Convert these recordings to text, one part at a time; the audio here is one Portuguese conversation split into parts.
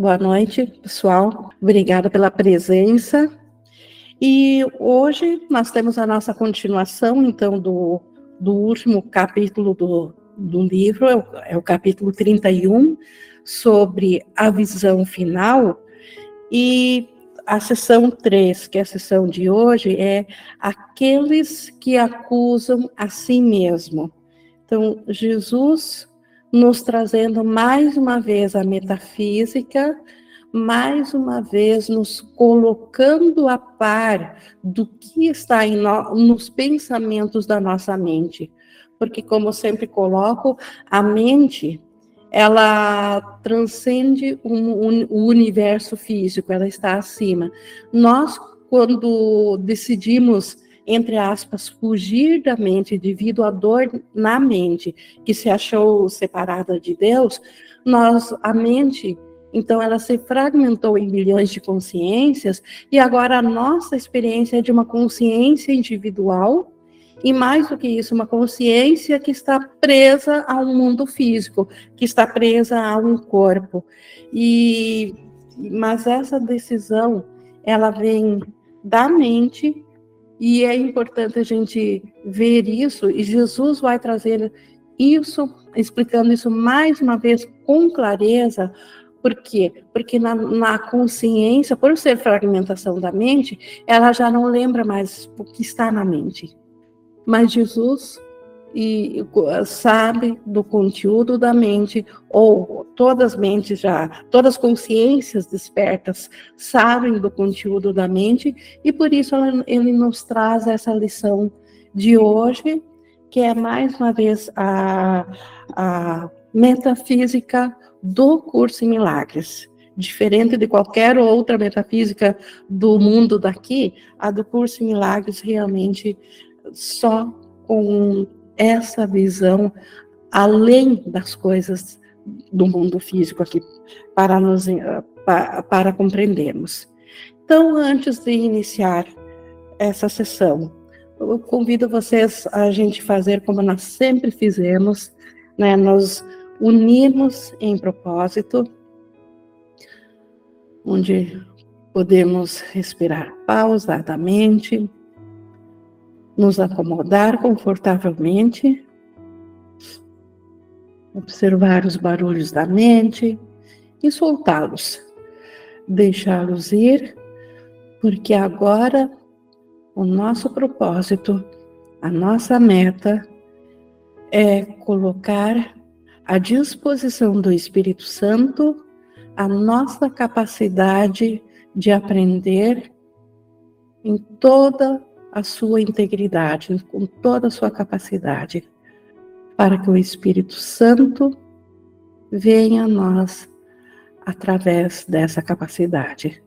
Boa noite, pessoal. Obrigada pela presença. E hoje nós temos a nossa continuação, então, do, do último capítulo do, do livro, é o, é o capítulo 31, sobre a visão final. E a sessão 3, que é a sessão de hoje, é aqueles que acusam a si mesmo. Então, Jesus nos trazendo mais uma vez a metafísica, mais uma vez nos colocando a par do que está no, nos pensamentos da nossa mente. Porque, como sempre coloco, a mente ela transcende o, o universo físico, ela está acima. Nós, quando decidimos entre aspas, fugir da mente devido à dor na mente, que se achou separada de Deus, nós, a mente, então ela se fragmentou em milhões de consciências, e agora a nossa experiência é de uma consciência individual, e mais do que isso, uma consciência que está presa a um mundo físico, que está presa a um corpo. E mas essa decisão, ela vem da mente e é importante a gente ver isso, e Jesus vai trazer isso, explicando isso mais uma vez com clareza. Por quê? Porque na, na consciência, por ser fragmentação da mente, ela já não lembra mais o que está na mente. Mas Jesus e sabe do conteúdo da mente, ou todas as mentes já, todas as consciências despertas sabem do conteúdo da mente, e por isso ele nos traz essa lição de hoje, que é mais uma vez a, a metafísica do curso em milagres. Diferente de qualquer outra metafísica do mundo daqui, a do curso em milagres realmente só com essa visão além das coisas do mundo físico aqui para nos para, para compreendermos. Então, antes de iniciar essa sessão, eu convido vocês a gente fazer como nós sempre fizemos, né, nos unirmos em propósito, onde podemos respirar pausadamente, nos acomodar confortavelmente, observar os barulhos da mente e soltá-los, deixá-los ir, porque agora o nosso propósito, a nossa meta é colocar à disposição do Espírito Santo a nossa capacidade de aprender em toda a sua integridade, com toda a sua capacidade, para que o Espírito Santo venha a nós através dessa capacidade.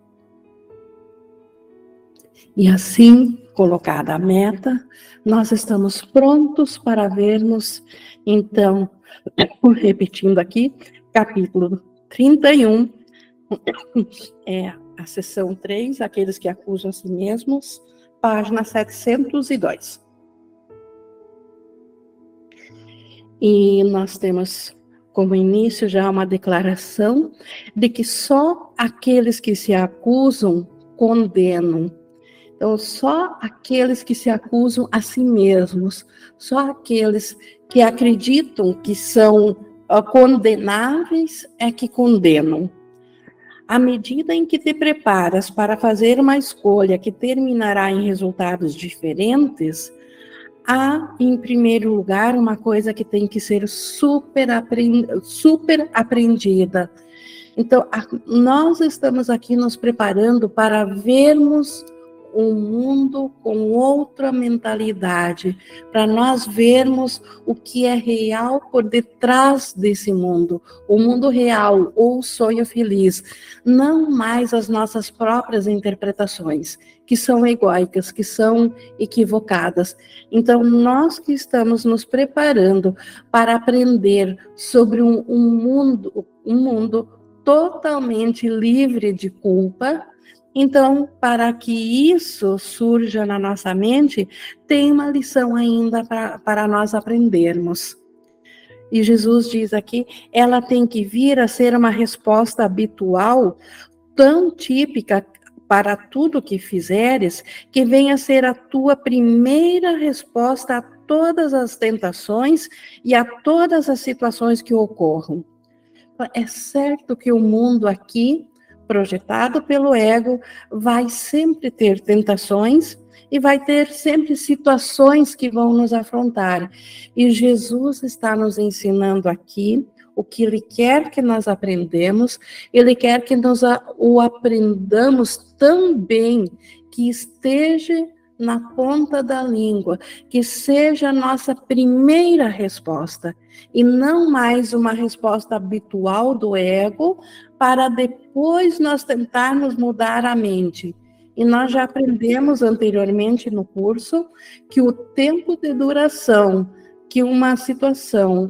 E assim, colocada a meta, nós estamos prontos para vermos, então, repetindo aqui, capítulo 31, é a sessão 3, aqueles que acusam a si mesmos, página 702. E nós temos como início já uma declaração de que só aqueles que se acusam condenam. Então, só aqueles que se acusam a si mesmos, só aqueles que acreditam que são ah, condenáveis é que condenam. À medida em que te preparas para fazer uma escolha que terminará em resultados diferentes, há, em primeiro lugar, uma coisa que tem que ser super, super aprendida. Então, a, nós estamos aqui nos preparando para vermos um mundo com outra mentalidade, para nós vermos o que é real por detrás desse mundo, o mundo real ou o sonho feliz, não mais as nossas próprias interpretações, que são egóicas, que são equivocadas. Então, nós que estamos nos preparando para aprender sobre um, um mundo, um mundo totalmente livre de culpa, então, para que isso surja na nossa mente, tem uma lição ainda para nós aprendermos. E Jesus diz aqui, ela tem que vir a ser uma resposta habitual, tão típica para tudo que fizeres, que venha a ser a tua primeira resposta a todas as tentações e a todas as situações que ocorram. É certo que o mundo aqui, projetado pelo ego, vai sempre ter tentações e vai ter sempre situações que vão nos afrontar. E Jesus está nos ensinando aqui o que ele quer que nós aprendemos, ele quer que nós o aprendamos tão bem que esteja na ponta da língua, que seja a nossa primeira resposta e não mais uma resposta habitual do ego para depois nós tentarmos mudar a mente. E nós já aprendemos anteriormente no curso que o tempo de duração que uma situação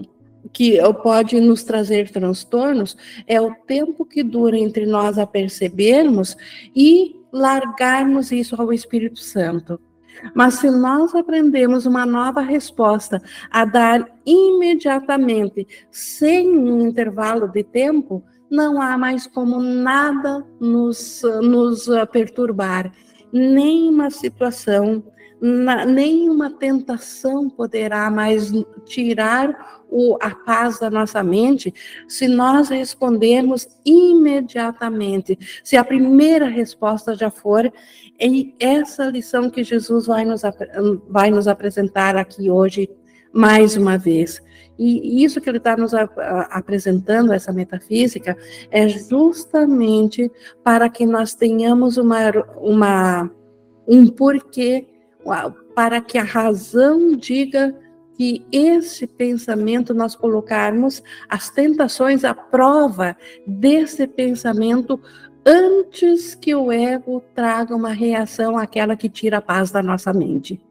que pode nos trazer transtornos é o tempo que dura entre nós a percebermos e largarmos isso ao Espírito Santo. Mas se nós aprendemos uma nova resposta a dar imediatamente, sem um intervalo de tempo, não há mais como nada nos, nos perturbar, nenhuma situação, na, nenhuma tentação poderá mais tirar o, a paz da nossa mente se nós respondermos imediatamente. Se a primeira resposta já for e essa lição que Jesus vai nos, vai nos apresentar aqui hoje, mais uma vez. E isso que ele está nos apresentando, essa metafísica, é justamente para que nós tenhamos uma, uma, um porquê, para que a razão diga que esse pensamento nós colocarmos as tentações à prova desse pensamento antes que o ego traga uma reação àquela que tira a paz da nossa mente.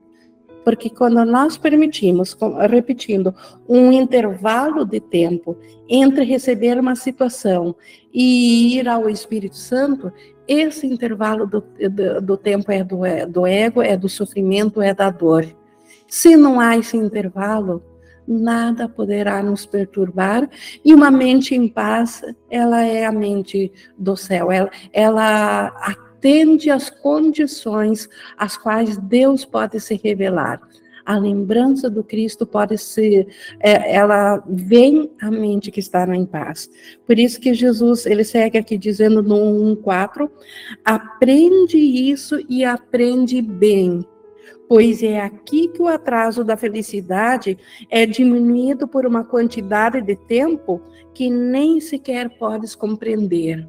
Porque quando nós permitimos, repetindo, um intervalo de tempo entre receber uma situação e ir ao Espírito Santo, esse intervalo do, do, do tempo é do, é do ego, é do sofrimento, é da dor. Se não há esse intervalo, nada poderá nos perturbar, e uma mente em paz, ela é a mente do céu, ela, ela atende às condições às quais Deus pode se revelar. A lembrança do Cristo pode ser, é, ela vem à mente que está em paz. Por isso que Jesus, ele segue aqui dizendo no 1.4, aprende isso e aprende bem pois é aqui que o atraso da felicidade é diminuído por uma quantidade de tempo que nem sequer podes compreender.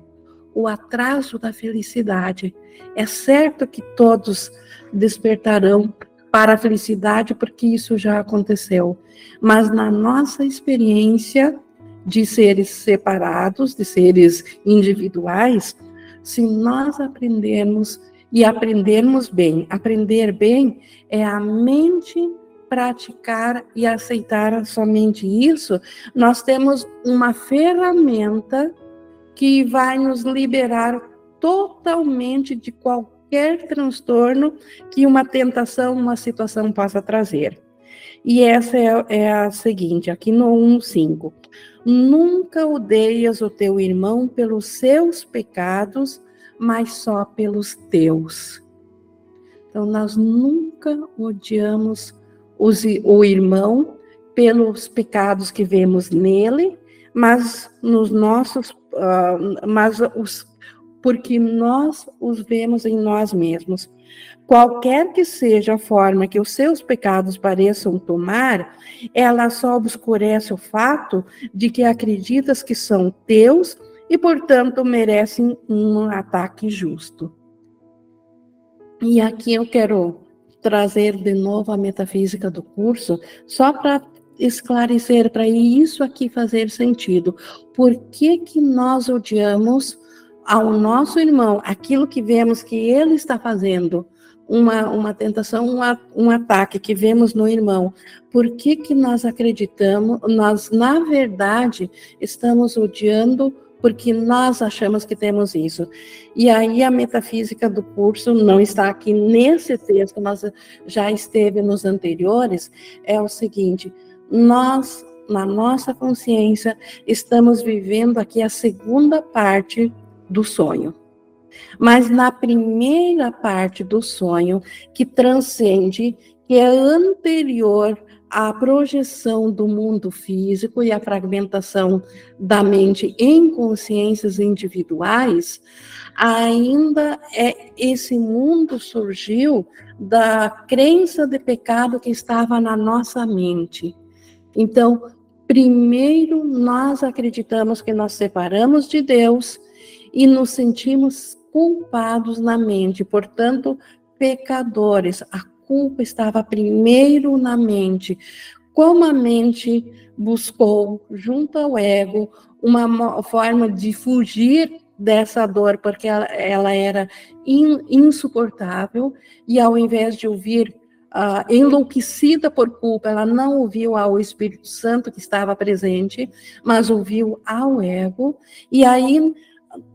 O atraso da felicidade. É certo que todos despertarão para a felicidade, porque isso já aconteceu. Mas na nossa experiência de seres separados, de seres individuais, se nós aprendermos e aprendermos bem. Aprender bem é a mente praticar e aceitar somente isso. Nós temos uma ferramenta que vai nos liberar totalmente de qualquer transtorno que uma tentação, uma situação possa trazer. E essa é, é a seguinte, aqui no 1.5. Nunca odeias o teu irmão pelos seus pecados, mas só pelos teus. Então, nós nunca odiamos os, o irmão pelos pecados que vemos nele, mas nos nossos, uh, mas os, porque nós os vemos em nós mesmos. Qualquer que seja a forma que os seus pecados pareçam tomar, ela só obscurece o fato de que acreditas que são teus e, portanto, merecem um ataque justo. E aqui eu quero trazer de novo a metafísica do curso, só para esclarecer, para isso aqui fazer sentido. Por que, que nós odiamos ao nosso irmão aquilo que vemos que ele está fazendo? Uma, uma tentação, um, um ataque que vemos no irmão. Por que, que nós acreditamos, nós, na verdade, estamos odiando porque nós achamos que temos isso. E aí a metafísica do curso não está aqui nesse texto, mas já esteve nos anteriores, é o seguinte, nós na nossa consciência, estamos vivendo aqui a segunda parte do sonho. Mas na primeira parte do sonho, que transcende, que é anterior à projeção do mundo físico e à fragmentação da mente em consciências individuais, ainda é esse mundo surgiu da crença de pecado que estava na nossa mente. Então, primeiro nós acreditamos que nós separamos de Deus e nos sentimos culpados na mente, portanto, pecadores. A culpa estava primeiro na mente. Como a mente buscou, junto ao ego, uma forma de fugir dessa dor, porque ela, ela era in, insuportável, e ao invés de ouvir uh, enlouquecida por culpa, ela não ouviu ao Espírito Santo que estava presente, mas ouviu ao ego, e aí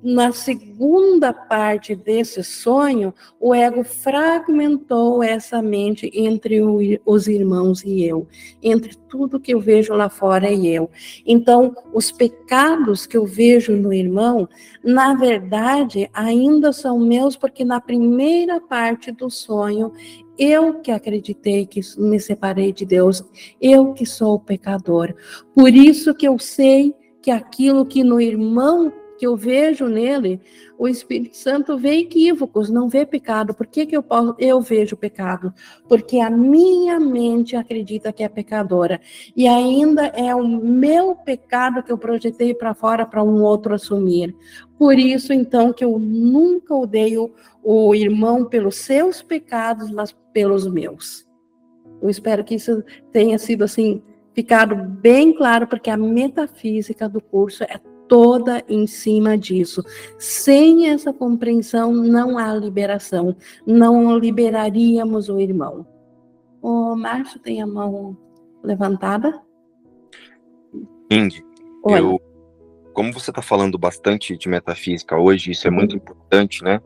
na segunda parte desse sonho, o ego fragmentou essa mente entre o, os irmãos e eu, entre tudo que eu vejo lá fora e eu. Então, os pecados que eu vejo no irmão, na verdade, ainda são meus, porque na primeira parte do sonho, eu que acreditei que me separei de Deus, eu que sou o pecador. Por isso que eu sei que aquilo que no irmão que eu vejo nele, o Espírito Santo vê equívocos, não vê pecado. Por que, que eu, posso, eu vejo pecado? Porque a minha mente acredita que é pecadora. E ainda é o meu pecado que eu projetei para fora para um outro assumir. Por isso, então, que eu nunca odeio o irmão pelos seus pecados, mas pelos meus. Eu espero que isso tenha sido assim ficado bem claro, porque a metafísica do curso é toda em cima disso. Sem essa compreensão, não há liberação. Não liberaríamos o irmão. O Márcio tem a mão levantada? Indy, eu, como você está falando bastante de metafísica hoje, isso é muito uhum. importante, né?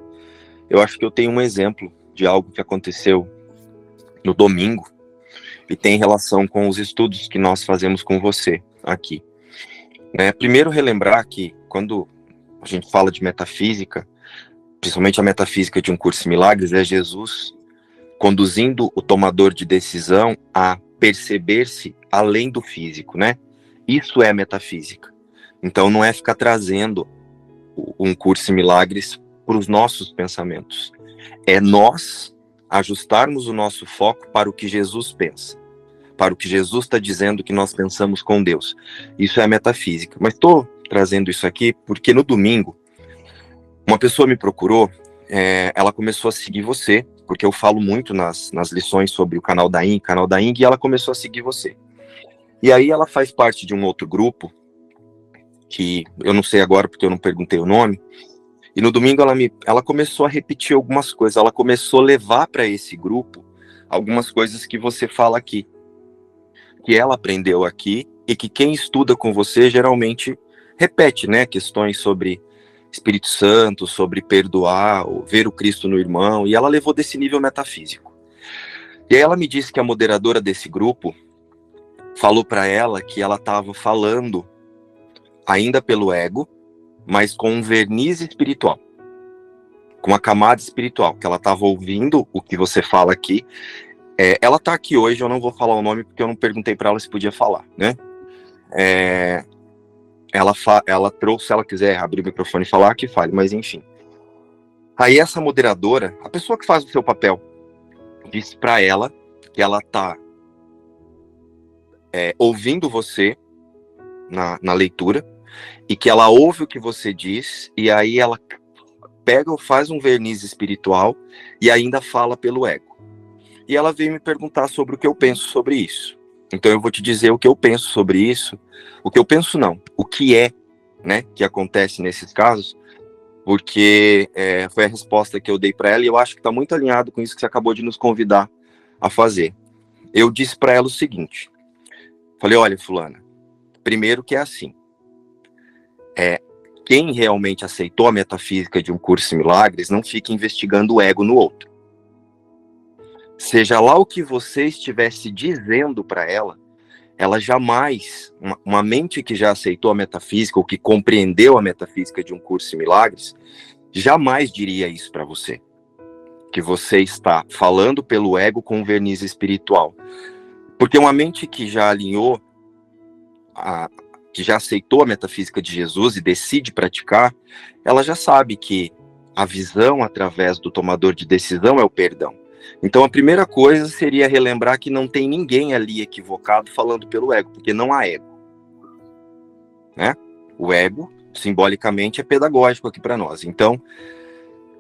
Eu acho que eu tenho um exemplo de algo que aconteceu no domingo e tem relação com os estudos que nós fazemos com você aqui. Né? Primeiro, relembrar que quando a gente fala de metafísica, principalmente a metafísica de um curso de milagres, é Jesus conduzindo o tomador de decisão a perceber-se além do físico, né? Isso é metafísica. Então não é ficar trazendo um curso de milagres para os nossos pensamentos. É nós ajustarmos o nosso foco para o que Jesus pensa para o que Jesus está dizendo que nós pensamos com Deus. Isso é metafísica. Mas estou trazendo isso aqui porque no domingo, uma pessoa me procurou, é, ela começou a seguir você, porque eu falo muito nas, nas lições sobre o canal da ING, canal da ING, e ela começou a seguir você. E aí ela faz parte de um outro grupo, que eu não sei agora porque eu não perguntei o nome, e no domingo ela, me, ela começou a repetir algumas coisas, ela começou a levar para esse grupo algumas coisas que você fala aqui que ela aprendeu aqui e que quem estuda com você geralmente repete, né? Questões sobre Espírito Santo, sobre perdoar, ver o Cristo no irmão, e ela levou desse nível metafísico. E aí ela me disse que a moderadora desse grupo falou para ela que ela estava falando ainda pelo ego, mas com um verniz espiritual, com uma camada espiritual, que ela estava ouvindo o que você fala aqui é, ela tá aqui hoje, eu não vou falar o nome porque eu não perguntei para ela se podia falar, né? É, ela, ela trouxe, se ela quiser abrir o microfone e falar, que fale, mas enfim. Aí essa moderadora, a pessoa que faz o seu papel, disse para ela que ela tá é, ouvindo você na, na leitura e que ela ouve o que você diz e aí ela pega ou faz um verniz espiritual e ainda fala pelo ego e ela veio me perguntar sobre o que eu penso sobre isso. Então eu vou te dizer o que eu penso sobre isso. O que eu penso não, o que é, né, que acontece nesses casos, porque é, foi a resposta que eu dei para ela e eu acho que está muito alinhado com isso que você acabou de nos convidar a fazer. Eu disse para ela o seguinte: falei, olha, fulana, primeiro que é assim, é quem realmente aceitou a metafísica de um curso de milagres não fica investigando o ego no outro. Seja lá o que você estivesse dizendo para ela, ela jamais, uma, uma, mente que já aceitou a metafísica ou que compreendeu a metafísica de um curso em milagres, jamais diria isso para você. Que você está falando pelo ego com verniz espiritual. Porque uma mente que já alinhou, a, que já aceitou a metafísica de Jesus e decide praticar, ela já sabe que a visão através do tomador de decisão é o perdão. Então a primeira coisa seria relembrar que não tem ninguém ali equivocado falando pelo ego, porque não há ego. Né? O ego, simbolicamente, é pedagógico aqui para nós. Então,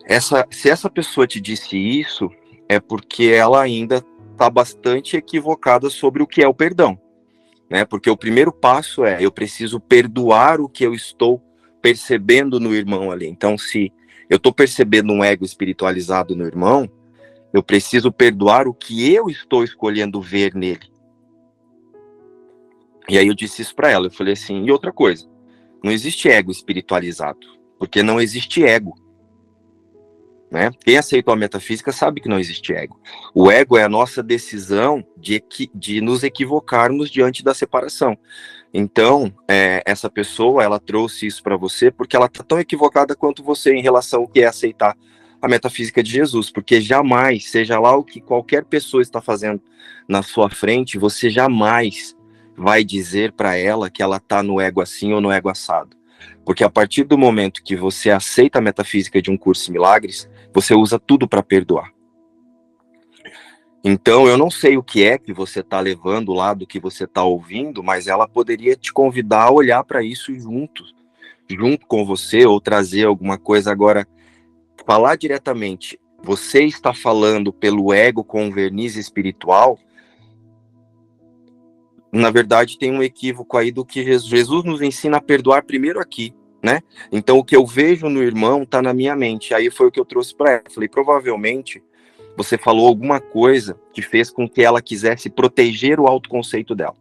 essa, se essa pessoa te disse isso, é porque ela ainda está bastante equivocada sobre o que é o perdão. Né? Porque o primeiro passo é eu preciso perdoar o que eu estou percebendo no irmão ali. Então, se eu estou percebendo um ego espiritualizado no irmão, eu preciso perdoar o que eu estou escolhendo ver nele. E aí eu disse isso para ela. Eu falei assim: e outra coisa, não existe ego espiritualizado, porque não existe ego. Né? Quem aceitou a metafísica sabe que não existe ego. O ego é a nossa decisão de, de nos equivocarmos diante da separação. Então, é, essa pessoa, ela trouxe isso para você porque ela está tão equivocada quanto você em relação ao que é aceitar a metafísica de Jesus, porque jamais, seja lá o que qualquer pessoa está fazendo na sua frente, você jamais vai dizer para ela que ela está no ego assim ou no ego assado. Porque a partir do momento que você aceita a metafísica de um curso de milagres, você usa tudo para perdoar. Então, eu não sei o que é que você está levando lá do que você está ouvindo, mas ela poderia te convidar a olhar para isso junto, junto com você, ou trazer alguma coisa. Agora, falar diretamente, você está falando pelo ego com verniz espiritual, na verdade tem um equívoco aí do que Jesus, nos ensina a perdoar primeiro aqui, né? Então, o que eu vejo no irmão está na minha mente. Aí foi o que eu trouxe para ela. Falei, provavelmente você falou alguma coisa que fez com que ela quisesse proteger o autoconceito dela.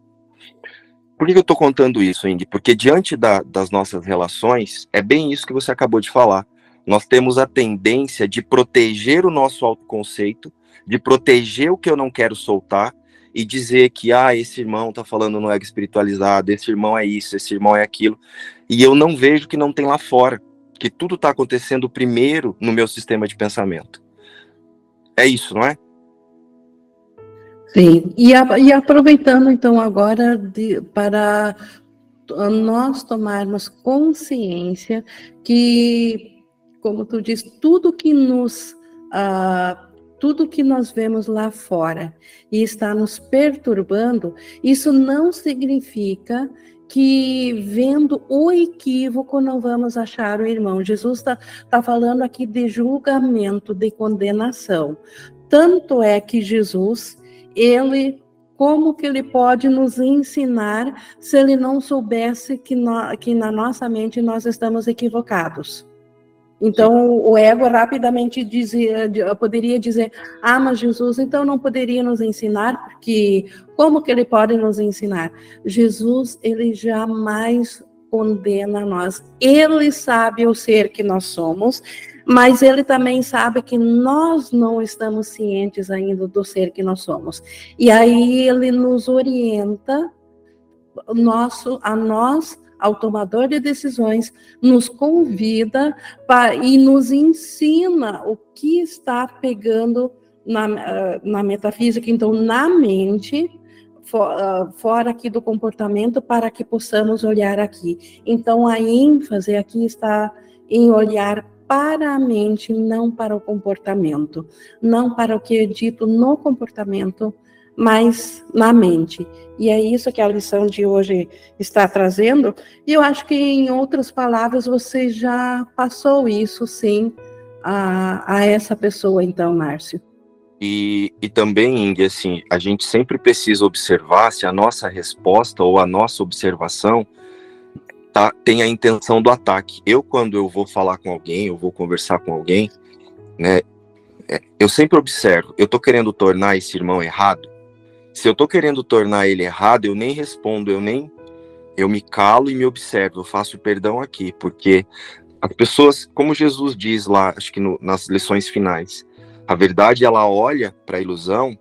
Por que eu estou contando isso, Indy? Porque diante da, das nossas relações, é bem isso que você acabou de falar. Nós temos a tendência de proteger o nosso autoconceito, de proteger o que eu não quero soltar e dizer que, ah, esse irmão está falando no ego espiritualizado, esse irmão é isso, esse irmão é aquilo. E eu não vejo que não tem lá fora, que tudo está acontecendo primeiro no meu sistema de pensamento. É isso, não é? Sim, e, a, e aproveitando então agora de, para nós tomarmos consciência que, como tu diz, tudo que nos uh, tudo que nós vemos lá fora e está nos perturbando, isso não significa que vendo o equívoco não vamos achar o irmão. Jesus está tá falando aqui de julgamento, de condenação. Tanto é que Jesus, ele como que ele pode nos ensinar se ele não soubesse que, no, que na nossa mente nós estamos equivocados? Então, o ego rapidamente dizia, poderia dizer: Ah, mas Jesus então não poderia nos ensinar, porque como que ele pode nos ensinar? Jesus, ele jamais condena nós. Ele sabe o ser que nós somos, mas ele também sabe que nós não estamos cientes ainda do ser que nós somos. E aí ele nos orienta nosso a nós ao tomador de decisões, nos convida pra, e nos ensina o que está pegando na, ah, na metafísica, então, na mente, ah, fora aqui do comportamento, para que possamos olhar aqui. Então, a ênfase aqui está em olhar para a mente, não para o comportamento, não para o que é dito no comportamento, mas na mente. E é isso que a lição de hoje está trazendo. E eu acho que, em outras palavras, você já passou isso, sim, a, a essa pessoa, então, Márcio. E, e também, Ing, assim, a gente sempre precisa observar se a nossa resposta ou a nossa observação tá, tem a intenção do ataque. Eu, quando eu vou falar com alguém, eu vou conversar com alguém, né, é, eu sempre observo, eu tô querendo tornar esse irmão errado, se eu tô querendo tornar ele errado, eu nem respondo, eu nem eu me calo e me observo, eu faço perdão aqui, porque as pessoas, como Jesus diz lá, acho que no, nas lições finais, a verdade ela olha para a ilusão,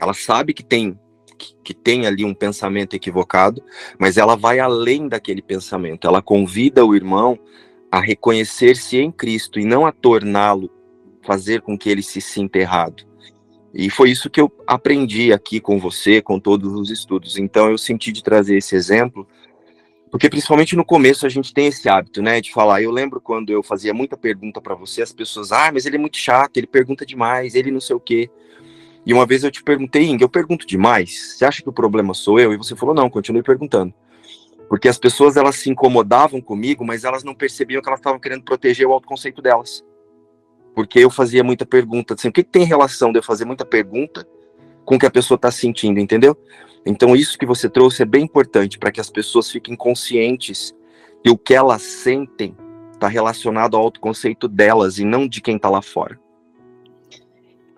ela sabe que tem que, que tem ali um pensamento equivocado, mas ela vai além daquele pensamento. Ela convida o irmão a reconhecer-se em Cristo e não a torná-lo, fazer com que ele se sinta errado. E foi isso que eu aprendi aqui com você, com todos os estudos. Então eu senti de trazer esse exemplo, porque principalmente no começo a gente tem esse hábito, né, de falar. Eu lembro quando eu fazia muita pergunta para você, as pessoas, ah, mas ele é muito chato, ele pergunta demais, ele não sei o quê. E uma vez eu te perguntei, Inga, eu pergunto demais. Você acha que o problema sou eu? E você falou, não, continue perguntando. Porque as pessoas elas se incomodavam comigo, mas elas não percebiam que elas estavam querendo proteger o autoconceito delas. Porque eu fazia muita pergunta, assim, o que, que tem relação de eu fazer muita pergunta com o que a pessoa está sentindo, entendeu? Então isso que você trouxe é bem importante para que as pessoas fiquem conscientes que o que elas sentem está relacionado ao autoconceito delas e não de quem está lá fora.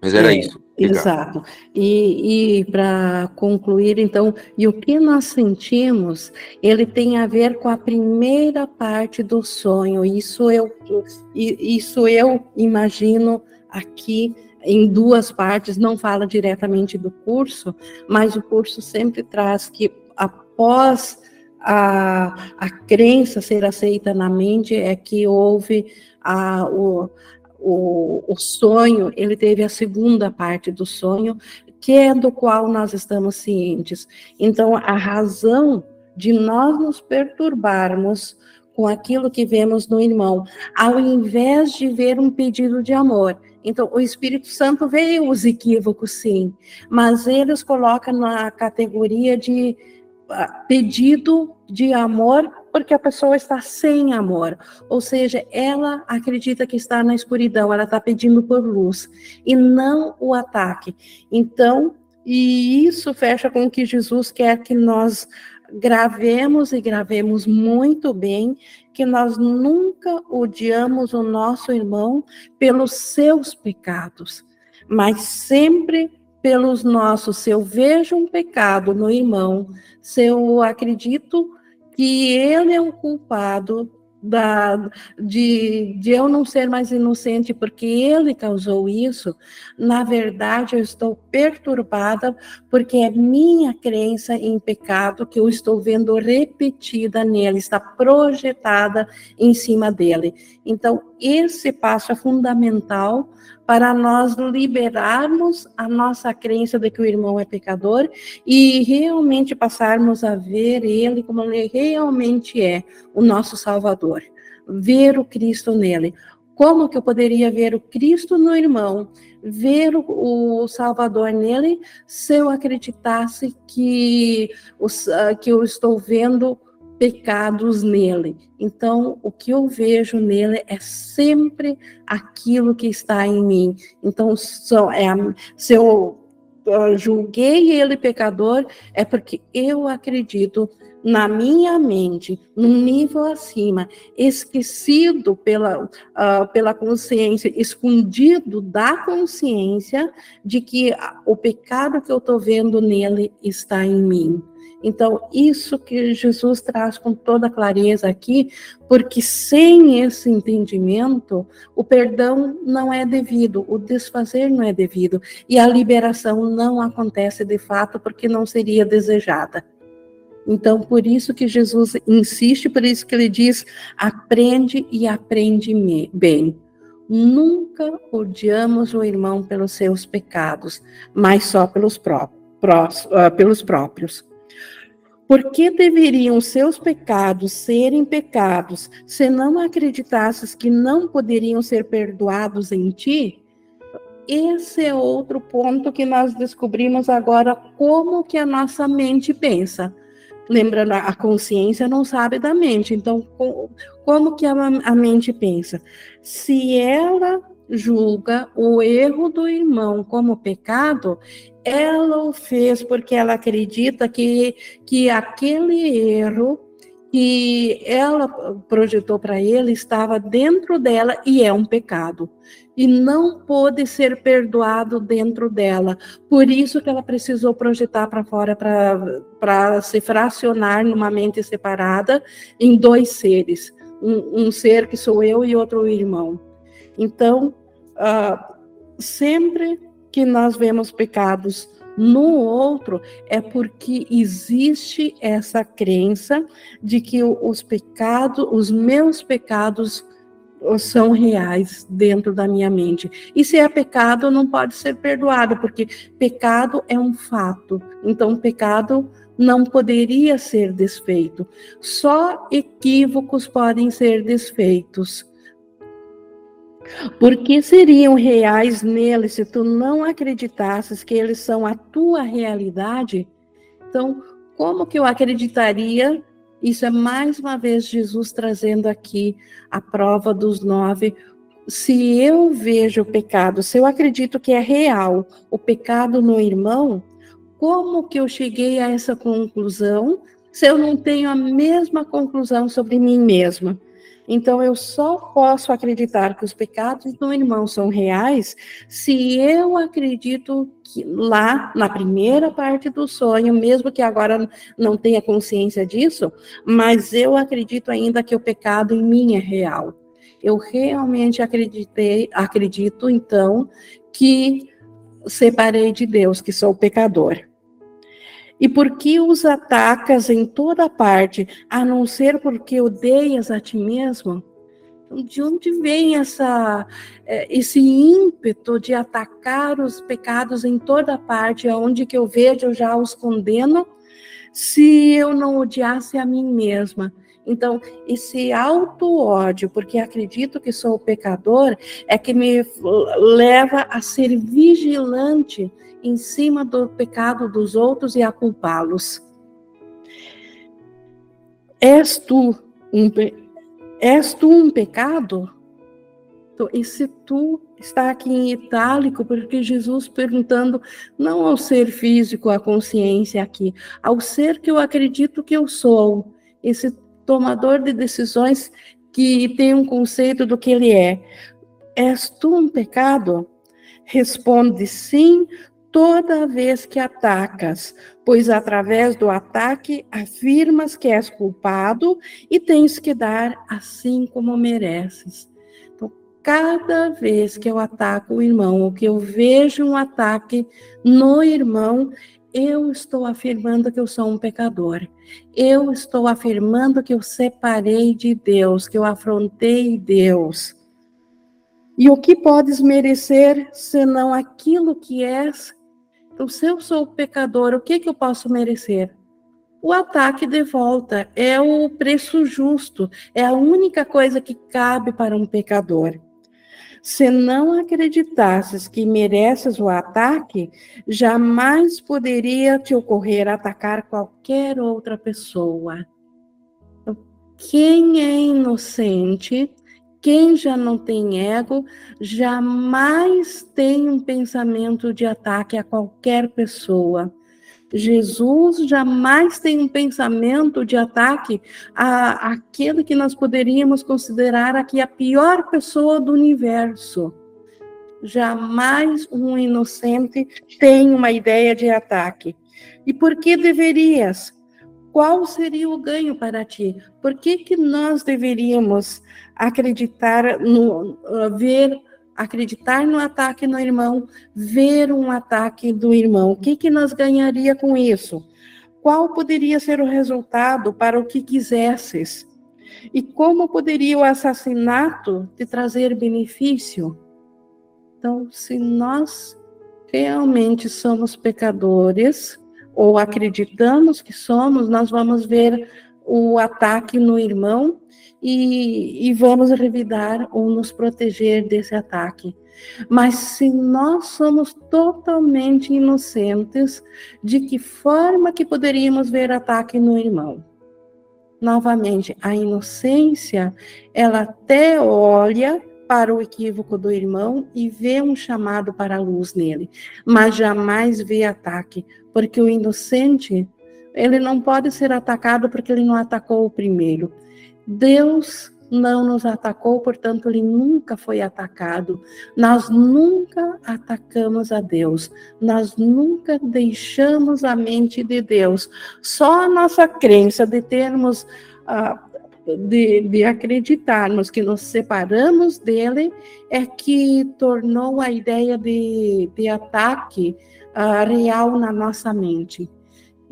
Mas era é, isso. Exato. E, e para concluir, então, e o que nós sentimos, ele tem a ver com a primeira parte do sonho. Isso eu, isso eu imagino aqui em duas partes, não fala diretamente do curso, mas o curso sempre traz que após a, a crença ser aceita na mente, é que houve a, o, o, o sonho, ele teve a segunda parte do sonho, que é do qual nós estamos cientes. Então, a razão de nós nos perturbarmos com aquilo que vemos no irmão, ao invés de ver um pedido de amor. Então, o Espírito Santo vê os equívocos, sim, mas eles colocam na categoria de pedido de amor porque a pessoa está sem amor, ou seja, ela acredita que está na escuridão, ela está pedindo por luz e não o ataque. Então, e isso fecha com o que Jesus quer que nós gravemos e gravemos muito bem que nós nunca odiamos o nosso irmão pelos seus pecados, mas sempre pelos nossos. Se eu vejo um pecado no irmão, se eu acredito que ele é o culpado da, de, de eu não ser mais inocente porque ele causou isso, na verdade eu estou perturbada porque é minha crença em pecado que eu estou vendo repetida nele, está projetada em cima dele. Então, esse passo é fundamental para nós liberarmos a nossa crença de que o irmão é pecador e realmente passarmos a ver ele como ele realmente é, o nosso Salvador. Ver o Cristo nele. Como que eu poderia ver o Cristo no irmão, ver o, Salvador nele, se eu acreditasse que, os, uh, que eu estou vendo pecados nele. Então, o que eu vejo nele é sempre aquilo que está em mim. Então, só é, se eu julguei ele pecador, é porque eu acredito na minha mente, num nível acima, esquecido pela, uh, pela consciência, escondido da consciência de que o pecado que eu estou vendo nele está em mim. Então, isso que Jesus traz com toda clareza aqui, porque sem esse entendimento, o perdão não é devido, o desfazer não é devido, e a liberação não acontece de fato porque não seria desejada. Então, por isso que Jesus insiste, por isso que ele diz: aprende e aprende bem. Nunca odiamos o irmão pelos seus pecados, mas só pelos, pró prós, uh, pelos próprios. Por que deveriam seus pecados serem pecados, se não acreditasses que não poderiam ser perdoados em ti? Esse é outro ponto que nós descobrimos agora como que a nossa mente pensa. Lembrando, a consciência não sabe da mente, então como que a mente pensa? Se ela julga o erro do irmão como pecado, ela o fez porque ela acredita que, que aquele erro que ela projetou para ele estava dentro dela e é um pecado. E não pôde ser perdoado dentro dela. Por isso que ela precisou projetar para fora para se fracionar numa mente separada em dois seres. Um, um ser que sou eu e outro irmão. Então, uh, sempre que nós vemos pecados no outro, é porque existe essa crença de que os pecados, os meus pecados são reais dentro da minha mente. E se é pecado, não pode ser perdoado, porque pecado é um fato. Então, pecado não poderia ser desfeito. Só equívocos podem ser desfeitos. Porque seriam reais neles se tu não acreditasses que eles são a tua realidade? Então, como que eu acreditaria isso é mais uma vez Jesus trazendo aqui a prova dos nove. Se eu vejo o pecado, se eu acredito que é real o pecado no irmão, como que eu cheguei a essa conclusão se eu não tenho a mesma conclusão sobre mim mesma? Então, eu só posso acreditar que os pecados do irmão são reais se eu acredito que lá, na primeira parte do sonho, mesmo que agora não tenha consciência disso, mas eu acredito ainda que o pecado em mim é real. Eu realmente acreditei, acredito, então, que separei de Deus, que sou pecador. E por que os atacas em toda parte, a não ser porque odeias a ti mesmo? Então, de onde vem essa, é, esse ímpeto de atacar os pecados em toda parte, aonde que eu vejo, eu já os condeno, se eu não odiasse a mim mesma? Então, esse auto-ódio, porque acredito que sou pecador, é que me leva a ser vigilante em cima do pecado dos outros e a culpá-los. És tu um, és tu um pecado? Então, esse tu está aqui em itálico, porque Jesus perguntando não ao ser físico, à consciência aqui, ao ser que eu acredito que eu sou, esse tomador de decisões que tem um conceito do que ele é. És tu um pecado? Responde sim, toda vez que atacas, pois através do ataque afirmas que és culpado e tens que dar assim como mereces. Então, cada vez que eu ataco o irmão, ou que eu vejo um ataque no irmão, eu estou afirmando que eu sou um pecador. Eu estou afirmando que eu separei de Deus, que eu afrontei Deus. E o que podes merecer senão aquilo que és então, se eu sou pecador, o que, que eu posso merecer? O ataque de volta é o preço justo, é a única coisa que cabe para um pecador. Se não acreditasses que mereces o ataque, jamais poderia te ocorrer atacar qualquer outra pessoa. Então, quem é inocente quem já não tem ego jamais tem um pensamento de ataque a qualquer pessoa. Jesus jamais tem um pensamento de ataque a aquele que nós poderíamos considerar aqui a pior pessoa do universo. Jamais um inocente tem uma ideia de ataque. E por que deverias? qual seria o ganho para ti? Por que, que nós deveríamos acreditar no ver acreditar no ataque no irmão, ver um ataque do irmão? O que que nós ganharia com isso? Qual poderia ser o resultado para o que quisesses? E como poderia o assassinato te trazer benefício? Então, se nós realmente somos pecadores, ou acreditamos que somos, nós vamos ver o ataque no irmão e, e vamos revidar ou nos proteger desse ataque. Mas se nós somos totalmente inocentes, de que forma que poderíamos ver ataque no irmão? Novamente, a inocência, ela até olha para o equívoco do irmão e vê um chamado para a luz nele, mas jamais vê ataque, porque o inocente, ele não pode ser atacado porque ele não atacou o primeiro. Deus não nos atacou, portanto, ele nunca foi atacado. Nós nunca atacamos a Deus, nós nunca deixamos a mente de Deus. Só a nossa crença de termos. Uh, de, de acreditarmos que nos separamos dele é que tornou a ideia de, de ataque uh, real na nossa mente.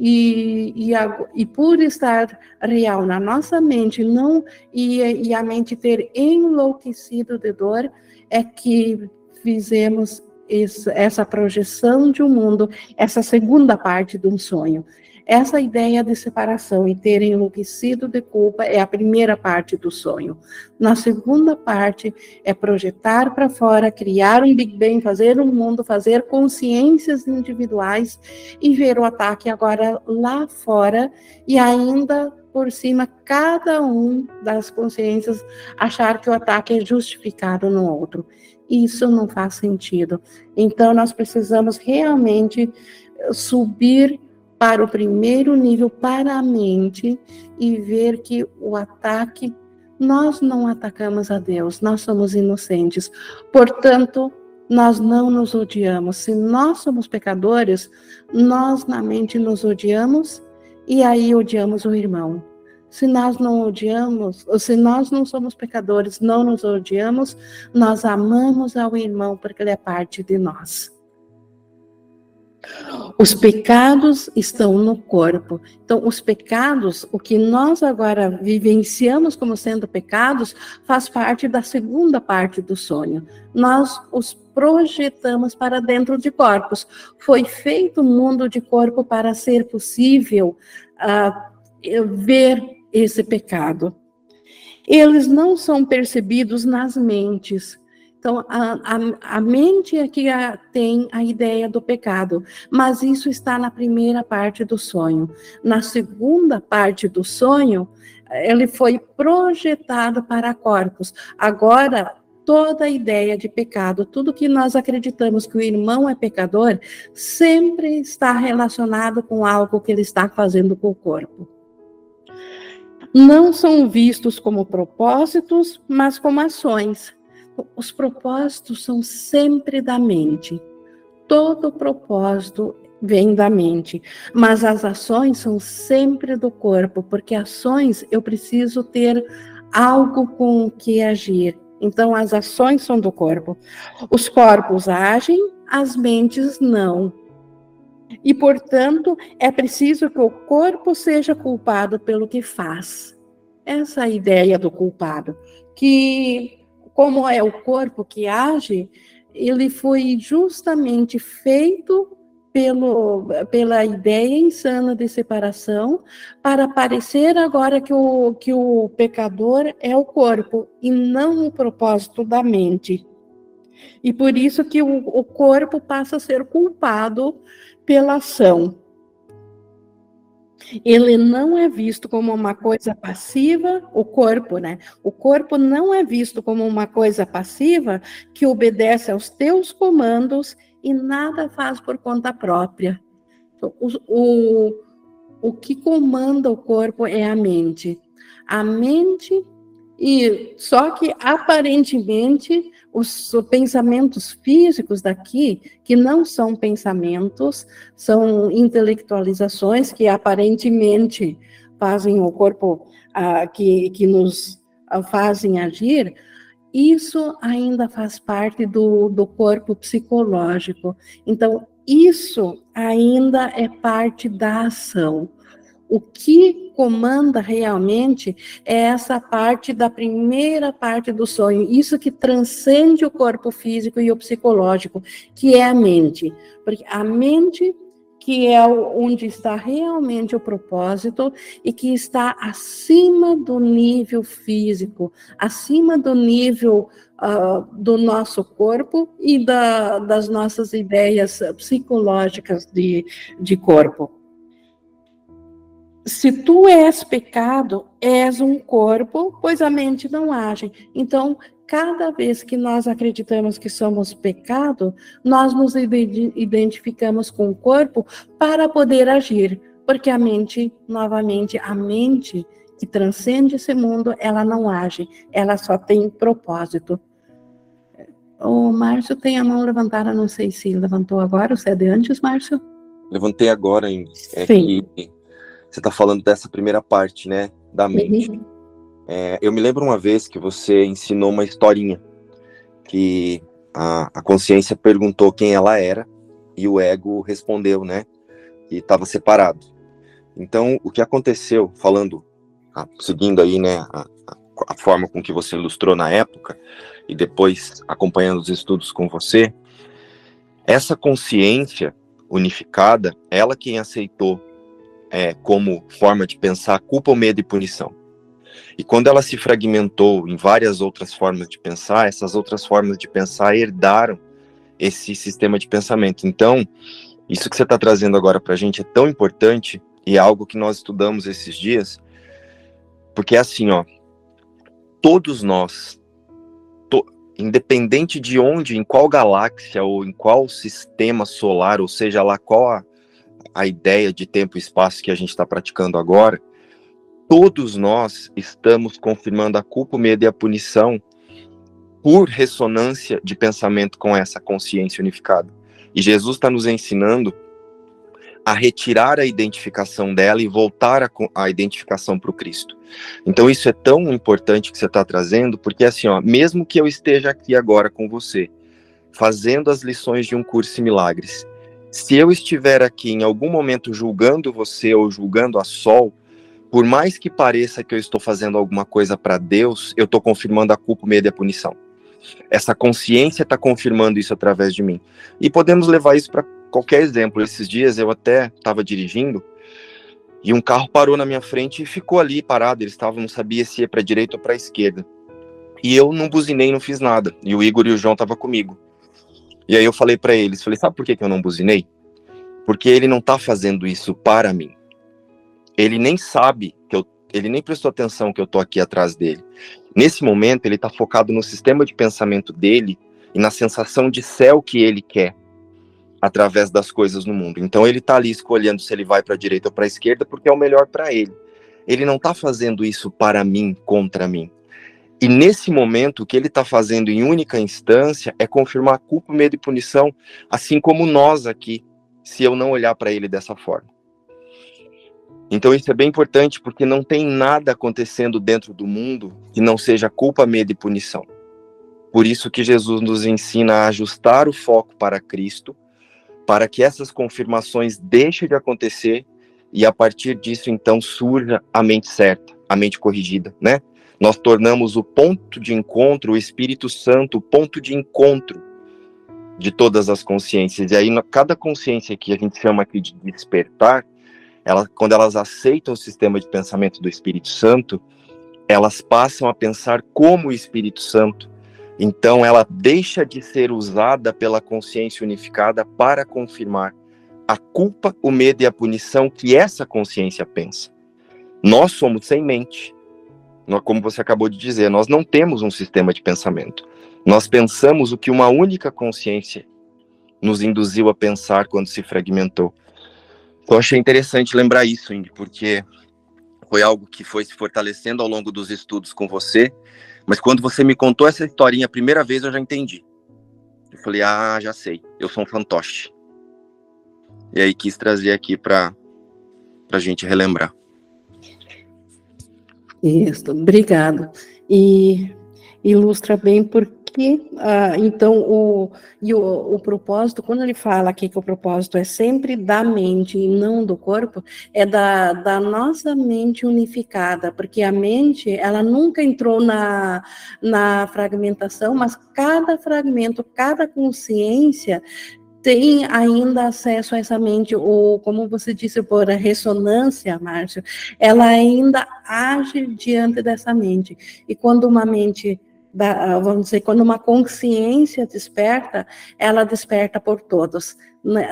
E, e, a, e, por estar real na nossa mente, não e, e a mente ter enlouquecido de dor, é que fizemos essa projeção de um mundo, essa segunda parte de um sonho. Essa ideia de separação e ter enlouquecido de culpa é a primeira parte do sonho. Na segunda parte é projetar para fora, criar um Big Bang, fazer um mundo, fazer consciências individuais e ver o ataque agora lá fora e ainda por cima cada um das consciências achar que o ataque é justificado no outro. Isso não faz sentido. Então nós precisamos realmente subir para o primeiro nível, para a mente, e ver que o ataque, nós não atacamos a Deus, nós somos inocentes. Portanto, nós não nos odiamos. Se nós somos pecadores, nós na mente nos odiamos e aí odiamos o irmão. Se nós não odiamos, ou se nós não somos pecadores, não nos odiamos, nós amamos ao irmão porque ele é parte de nós. Os pecados estão no corpo. Então, os pecados, o que nós agora vivenciamos como sendo pecados, faz parte da segunda parte do sonho. Nós os projetamos para dentro de corpos. Foi feito o um mundo de corpo para ser possível uh, ver esse pecado. Eles não são percebidos nas mentes, então, a, a, a mente é que a, tem a ideia do pecado, mas isso está na primeira parte do sonho. Na segunda parte do sonho, ele foi projetado para corpos. Agora, toda a ideia de pecado, tudo que nós acreditamos que o irmão é pecador, sempre está relacionado com algo que ele está fazendo com o corpo. Não são vistos como propósitos, mas como ações. Os propósitos são sempre da mente. Todo propósito vem da mente, mas as ações são sempre do corpo, porque ações eu preciso ter algo com o que agir. Então as ações são do corpo. Os corpos agem, as mentes não. E, portanto, é preciso que o corpo seja culpado pelo que faz. Essa é a ideia do culpado, que como é o corpo que age, ele foi justamente feito pelo, pela ideia insana de separação para parecer agora que o, que o pecador é o corpo e não o propósito da mente. E por isso que o, o corpo passa a ser culpado pela ação ele não é visto como uma coisa passiva, o corpo, né? O corpo não é visto como uma coisa passiva que obedece aos teus comandos e nada faz por conta própria. O, o, o que comanda o corpo é a mente. A mente e só que aparentemente os pensamentos físicos daqui, que não são pensamentos, são intelectualizações que aparentemente fazem o corpo ah, que, que nos ah, fazem agir, isso ainda faz parte do, do corpo psicológico. Então, isso ainda é parte da ação. O que comanda realmente é essa parte da primeira parte do sonho, isso que transcende o corpo físico e o psicológico, que é a mente. Porque a mente que é onde está realmente o propósito e que está acima do nível físico, acima do nível uh, do nosso corpo e da, das nossas ideias psicológicas de, de corpo se tu és pecado, és um corpo, pois a mente não age. Então, cada vez que nós acreditamos que somos pecado, nós nos identificamos com o corpo para poder agir, porque a mente, novamente, a mente que transcende esse mundo, ela não age, ela só tem propósito. O Márcio tem a mão levantada, não sei se levantou agora, ou se é de antes, Márcio? Levantei agora, hein? É Sim. Que você está falando dessa primeira parte, né, da mente. Uhum. É, eu me lembro uma vez que você ensinou uma historinha que a, a consciência perguntou quem ela era e o ego respondeu, né? E estava separado. Então, o que aconteceu, falando, ah, seguindo aí, né, a, a, forma com que você ilustrou na época, e depois acompanhando os estudos com você, essa consciência unificada, ela quem aceitou é, como forma de pensar culpa, medo e punição. E quando ela se fragmentou em várias outras formas de pensar, essas outras formas de pensar herdaram esse sistema de pensamento. Então, isso que você está trazendo agora para a gente é tão importante e é algo que nós estudamos esses dias, porque é assim, ó, todos nós, to, independente de onde, em qual galáxia ou em qual sistema solar, ou seja lá qual a, a ideia de tempo e espaço que a gente está praticando agora, todos nós estamos confirmando a culpa, o medo e a punição por ressonância de pensamento com essa consciência unificada. E Jesus está nos ensinando a retirar a identificação dela e voltar a, a identificação para o Cristo. Então isso é tão importante que você está trazendo, porque assim, ó, mesmo que eu esteja aqui agora com você, fazendo as lições de um curso em milagres, se eu estiver aqui em algum momento julgando você ou julgando a Sol, por mais que pareça que eu estou fazendo alguma coisa para Deus, eu estou confirmando a culpa, o medo e a punição. Essa consciência está confirmando isso através de mim. E podemos levar isso para qualquer exemplo. Esses dias eu até estava dirigindo e um carro parou na minha frente e ficou ali parado. Eles estavam, não sabia se ia para direita ou para esquerda. E eu não buzinei, não fiz nada. E o Igor e o João estavam comigo. E aí eu falei para eles, falei, sabe por que, que eu não buzinei? Porque ele não está fazendo isso para mim ele nem sabe que eu, ele nem prestou atenção que eu tô aqui atrás dele. Nesse momento, ele está focado no sistema de pensamento dele e na sensação de céu que ele quer através das coisas no mundo. Então ele está ali escolhendo se ele vai para direita ou para esquerda porque é o melhor para ele. Ele não está fazendo isso para mim, contra mim. E nesse momento, o que ele está fazendo em única instância é confirmar culpa, medo e punição, assim como nós aqui, se eu não olhar para ele dessa forma. Então isso é bem importante porque não tem nada acontecendo dentro do mundo que não seja culpa, medo e punição. Por isso que Jesus nos ensina a ajustar o foco para Cristo, para que essas confirmações deixem de acontecer e a partir disso então surja a mente certa, a mente corrigida, né? Nós tornamos o ponto de encontro, o Espírito Santo, o ponto de encontro de todas as consciências. E aí, cada consciência que a gente chama aqui de despertar, ela, quando elas aceitam o sistema de pensamento do Espírito Santo, elas passam a pensar como o Espírito Santo. Então, ela deixa de ser usada pela consciência unificada para confirmar a culpa, o medo e a punição que essa consciência pensa. Nós somos sem mente. Como você acabou de dizer, nós não temos um sistema de pensamento. Nós pensamos o que uma única consciência nos induziu a pensar quando se fragmentou. Eu achei interessante lembrar isso, Indy, porque foi algo que foi se fortalecendo ao longo dos estudos com você, mas quando você me contou essa historinha a primeira vez, eu já entendi. Eu falei, ah, já sei, eu sou um fantoche. E aí quis trazer aqui para a gente relembrar. Isso, obrigado. E ilustra bem por que, ah, então, o, e o, o propósito, quando ele fala aqui que o propósito é sempre da mente e não do corpo, é da, da nossa mente unificada, porque a mente, ela nunca entrou na, na fragmentação, mas cada fragmento, cada consciência tem ainda acesso a essa mente, ou como você disse, por a ressonância, Márcio, ela ainda age diante dessa mente. E quando uma mente da, vamos dizer, quando uma consciência desperta, ela desperta por todos.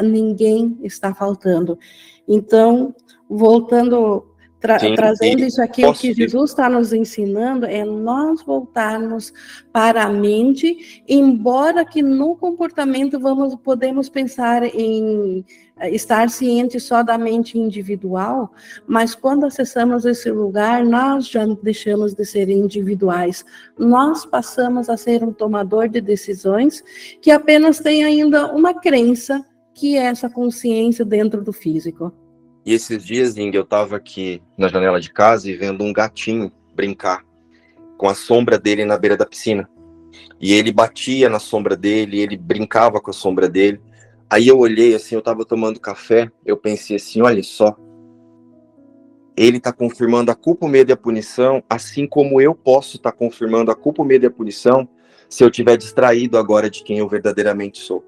Ninguém está faltando. Então, voltando Tra Sim, trazendo isso aqui, o que Jesus está nos ensinando é nós voltarmos para a mente, embora que no comportamento vamos podemos pensar em eh, estar ciente só da mente individual, mas quando acessamos esse lugar, nós já deixamos de ser individuais. Nós passamos a ser um tomador de decisões que apenas tem ainda uma crença que é essa consciência dentro do físico. E esses dias, Ing, eu estava aqui na janela de casa e vendo um gatinho brincar com a sombra dele na beira da piscina. E ele batia na sombra dele, ele brincava com a sombra dele. Aí eu olhei assim, eu tava tomando café, eu pensei assim, olha só, ele está confirmando a culpa, o medo e a punição, assim como eu posso estar tá confirmando a culpa, o medo e a punição se eu tiver distraído agora de quem eu verdadeiramente sou.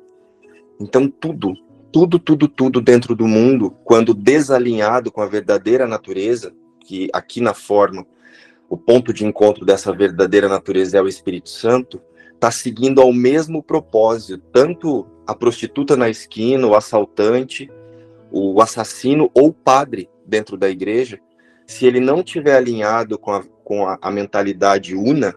Então tudo, tudo, tudo, tudo dentro do mundo, quando desalinhado com a verdadeira natureza, que aqui na forma, o ponto de encontro dessa verdadeira natureza é o Espírito Santo, está seguindo ao mesmo propósito, tanto a prostituta na esquina, o assaltante, o assassino ou o padre dentro da igreja, se ele não tiver alinhado com a, com a, a mentalidade una,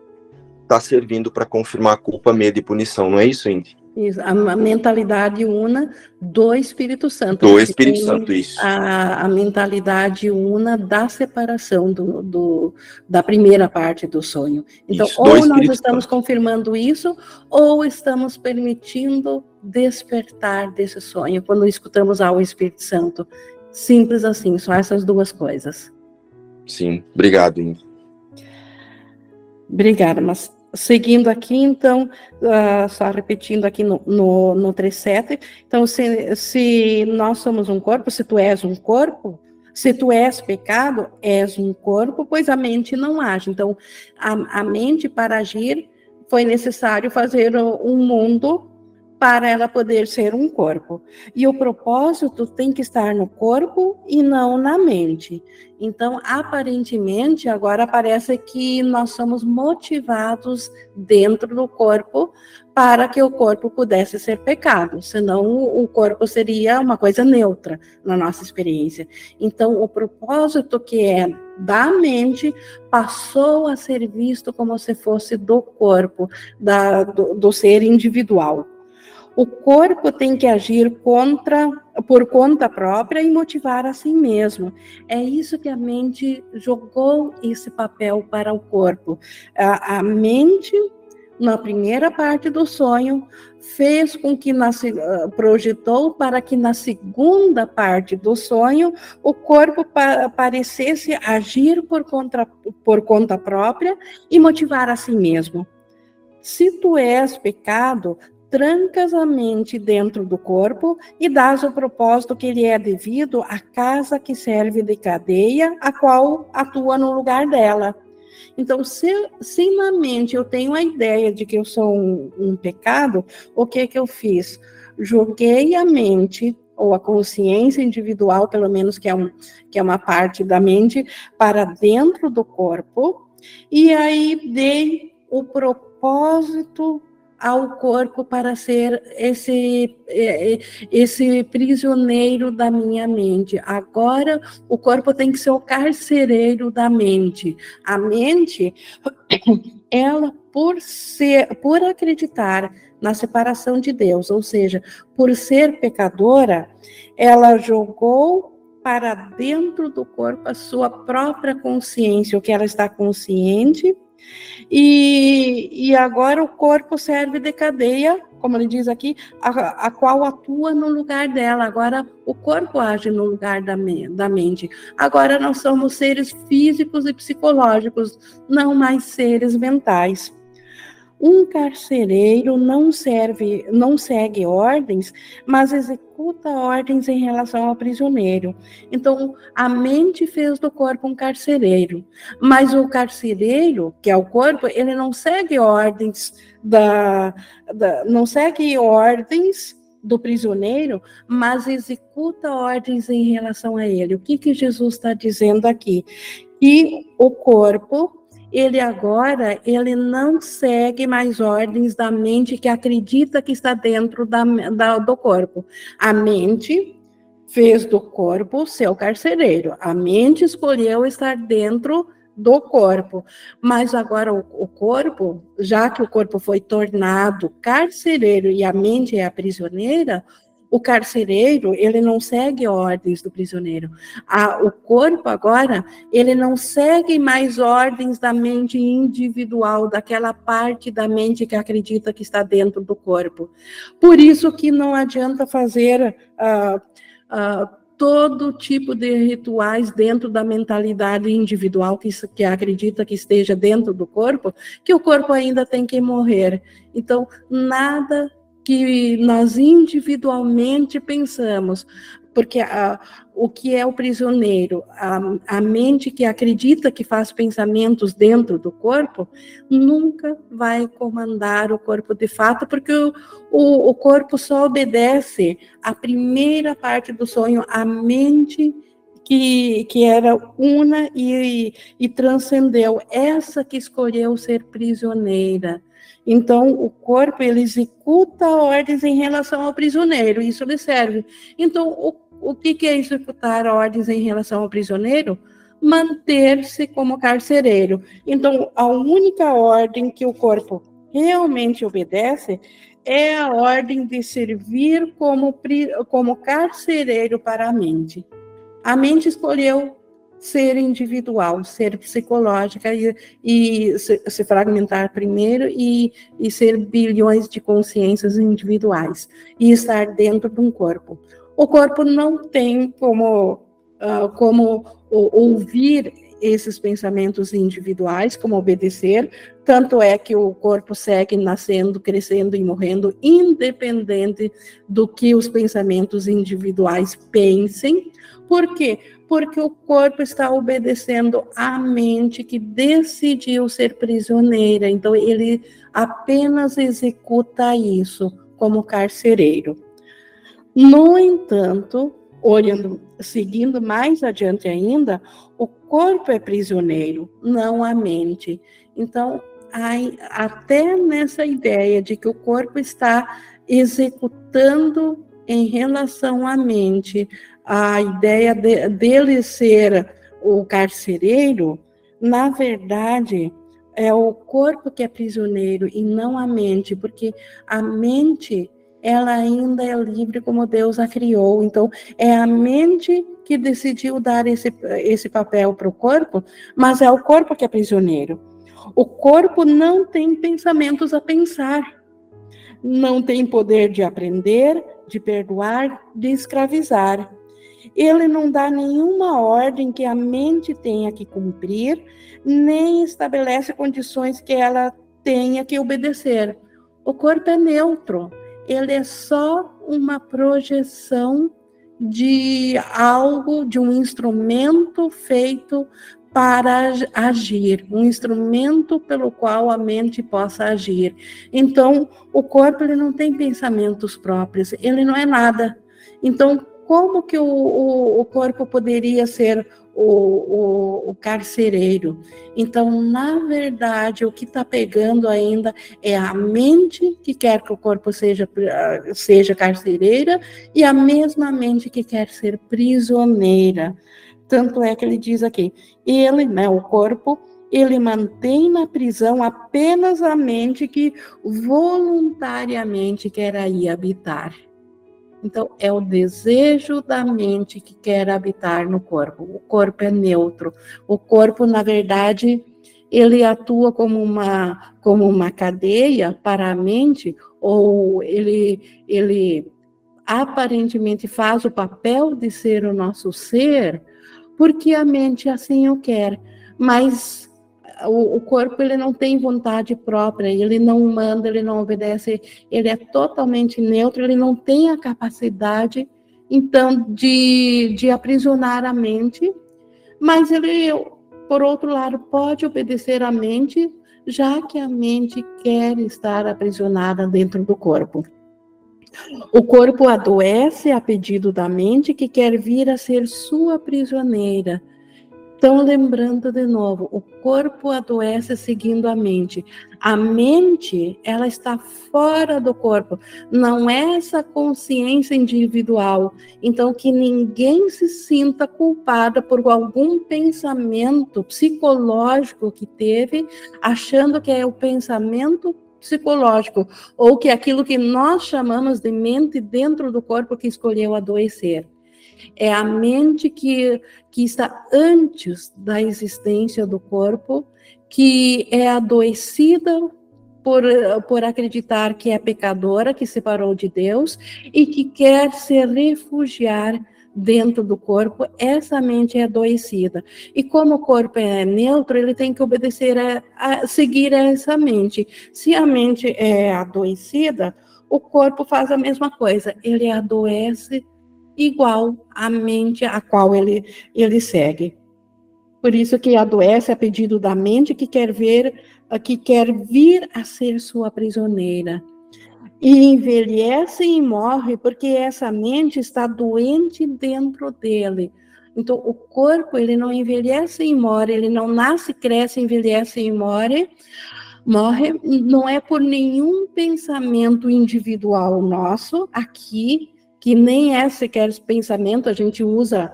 está servindo para confirmar culpa, medo e punição, não é isso, Indy? Isso, a, mentalidade una do Espírito Santo. Do Espírito Santo, isso. A, a mentalidade una da separação do, do, da primeira parte do sonho. Então, isso, ou nós estamos Santo. confirmando isso, ou estamos permitindo despertar desse sonho quando escutamos ao Espírito Santo. Simples assim, só essas duas coisas. Sim, obrigado, Indy. Obrigada, mas seguindo aqui, então, uh, só repetindo aqui no, no, no 37, então, se, se nós somos um corpo, se tu és um corpo, se tu és pecado, és um corpo, pois a mente não age. Então, a, a mente, para agir, foi necessário fazer um mundo para ela poder ser um corpo. E o propósito tem que estar no corpo e não na mente. Então, aparentemente, agora parece que nós somos motivados dentro do corpo para que o corpo pudesse ser pecado, senão o corpo seria uma coisa neutra na nossa experiência. Então, o propósito que é da mente passou a ser visto como se fosse do corpo, da, do, do ser individual. O corpo tem que agir contra, por conta própria e motivar a si mesmo. É isso que a mente jogou esse papel para o corpo. A, a mente, na primeira parte do sonho, fez com que na, projetou para que na segunda parte do sonho o corpo pa, parecesse agir por por conta própria e motivar a si mesmo. Se tu és pecado, trancas a mente dentro do corpo e dás o propósito que lhe é devido à casa que serve de cadeia, a qual atua no lugar dela. Então, se, se na mente eu tenho a ideia de que eu sou um, um pecado, o que que eu fiz? Joguei a mente ou a consciência individual, pelo menos que é, um, que é uma parte da mente, para dentro do corpo, e aí dei o propósito ao corpo para ser esse, é, é, esse prisioneiro da minha mente. Agora, o corpo tem que ser o carcereiro da mente. A mente, ela, por ser, por acreditar na separação de Deus, ou seja, por ser pecadora, ela jogou para dentro do corpo a sua própria consciência, o que ela está consciente e, e agora o corpo serve de cadeia, como ele diz aqui, a, a qual atua no lugar dela. Agora o corpo age no lugar da, da mente. Agora nós somos seres físicos e psicológicos, não mais seres mentais. Um carcereiro não serve, não segue ordens, mas executa ordens em relação ao prisioneiro. Então, a mente fez do corpo um carcereiro, mas o carcereiro, que é o corpo, ele não segue ordens da, da não segue ordens do prisioneiro, mas executa ordens em relação a ele. O que que Jesus está dizendo aqui? E o corpo ele agora ele não segue mais ordens da mente que acredita que está dentro da, da, do corpo. A mente fez do corpo seu carcereiro. A mente escolheu estar dentro do corpo. Mas agora o, o, corpo, já que o corpo foi tornado carcereiro e a mente é a prisioneira, o carcereiro, ele não segue ordens do prisioneiro. A, o corpo agora, ele não segue mais ordens da mente individual, daquela parte da mente que acredita que está dentro do corpo. Por isso que não adianta fazer uh, uh, todo tipo de rituais dentro da mentalidade individual que, que acredita que esteja dentro do corpo, que o corpo ainda tem que morrer. Então, nada que nós individualmente pensamos, porque a, o que é o prisioneiro, a, a, mente que acredita que faz pensamentos dentro do corpo, nunca vai comandar o corpo de fato, porque o, o, o corpo só obedece a primeira parte do sonho, a mente que, que era una e, e transcendeu, essa que escolheu ser prisioneira. Então, o corpo ele executa ordens em relação ao prisioneiro, isso lhe serve. Então, o, o que, que é executar ordens em relação ao prisioneiro? Manter-se como carcereiro. Então, a única ordem que o corpo realmente obedece é a ordem de servir como, como carcereiro para a mente. A mente escolheu ser individual, ser psicológica e, e se, se, fragmentar primeiro e, e ser bilhões de consciências individuais e estar dentro de um corpo. O corpo não tem como, uh, como ouvir esses pensamentos individuais, como obedecer, tanto é que o corpo segue nascendo, crescendo e morrendo, independente do que os pensamentos individuais pensem. Por quê? Porque o corpo está obedecendo à mente que decidiu ser prisioneira. Então, ele apenas executa isso como carcereiro. No entanto, olhando, seguindo mais adiante ainda, o corpo é prisioneiro, não a mente. Então, até nessa ideia de que o corpo está executando em relação à mente a ideia de, dele ser o carcereiro, na verdade, é o corpo que é prisioneiro e não a mente, porque a mente ela ainda é livre como Deus a criou. Então, é a mente que decidiu dar esse, esse papel para o corpo, mas é o corpo que é prisioneiro. O corpo não tem pensamentos a pensar, não tem poder de aprender, de perdoar, de escravizar. Ele não dá nenhuma ordem que a mente tenha que cumprir, nem estabelece condições que ela tenha que obedecer. O corpo é neutro, ele é só uma projeção de algo, de um instrumento feito para agir, um instrumento pelo qual a mente possa agir. Então, o corpo ele não tem pensamentos próprios, ele não é nada. Então, como que o, o, o corpo poderia ser o, o, carcereiro. Então, na verdade, o que está pegando ainda é a mente que quer que o corpo seja, seja carcereira e a mesma mente que quer ser prisioneira. Tanto é que ele diz aqui, ele, né, o corpo, ele mantém na prisão apenas a mente que voluntariamente quer aí habitar. Então, é o desejo da mente que quer habitar no corpo. O corpo é neutro. O corpo, na verdade, ele atua como uma, como uma cadeia para a mente, ou ele, ele aparentemente faz o papel de ser o nosso ser, porque a mente assim o quer. Mas o, o, corpo ele não tem vontade própria, ele não manda, ele não obedece, ele é totalmente neutro, ele não tem a capacidade, então, de, de aprisionar a mente, mas ele, por outro lado, pode obedecer à mente, já que a mente quer estar aprisionada dentro do corpo. O corpo adoece a pedido da mente que quer vir a ser sua prisioneira então, lembrando de novo, o corpo adoece seguindo a mente. A mente, ela está fora do corpo, não é essa consciência individual. Então, que ninguém se sinta culpada por algum pensamento psicológico que teve, achando que é o pensamento psicológico, ou que é aquilo que nós chamamos de mente dentro do corpo que escolheu adoecer. É a mente que, que está antes da existência do corpo, que é adoecida por, por acreditar que é pecadora, que separou de Deus e que quer se refugiar dentro do corpo, essa mente é adoecida. E como o corpo é neutro, ele tem que obedecer a, a seguir essa mente. Se a mente é adoecida, o corpo faz a mesma coisa, ele adoece igual à mente a qual ele, ele segue. Por isso que adoece a pedido da mente que quer ver, que quer vir a ser sua prisioneira. E envelhece e morre porque essa mente está doente dentro dele. Então, o corpo, ele não envelhece e morre, ele não nasce, cresce, envelhece e morre, morre, não é por nenhum pensamento individual nosso aqui, que nem é sequer pensamento, a gente usa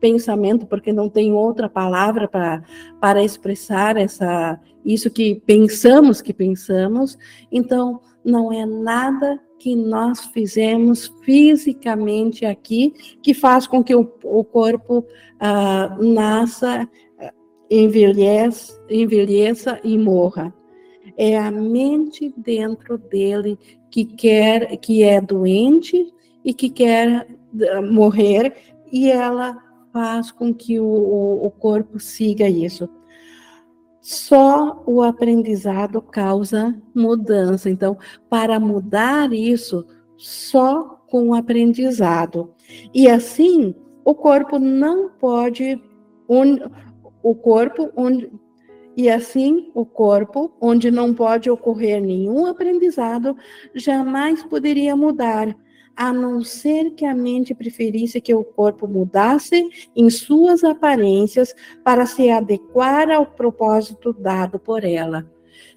pensamento, porque não tem outra palavra para, expressar essa, isso que pensamos que pensamos. Então, não é nada que nós fizemos fisicamente aqui que faz com que o, o corpo ah, nasça, envelheça, envelheça e morra. É a mente dentro dele que quer, que é doente e que quer ah, morrer, e ela faz com que o, o corpo siga isso. Só o aprendizado causa mudança. Então, para mudar isso, só com o aprendizado. E assim, o corpo não pode. Un, o corpo onde. E assim, o corpo, onde não pode ocorrer nenhum aprendizado, jamais poderia mudar, a não ser que a mente preferisse que o corpo mudasse em suas aparências para se adequar ao propósito dado por ela.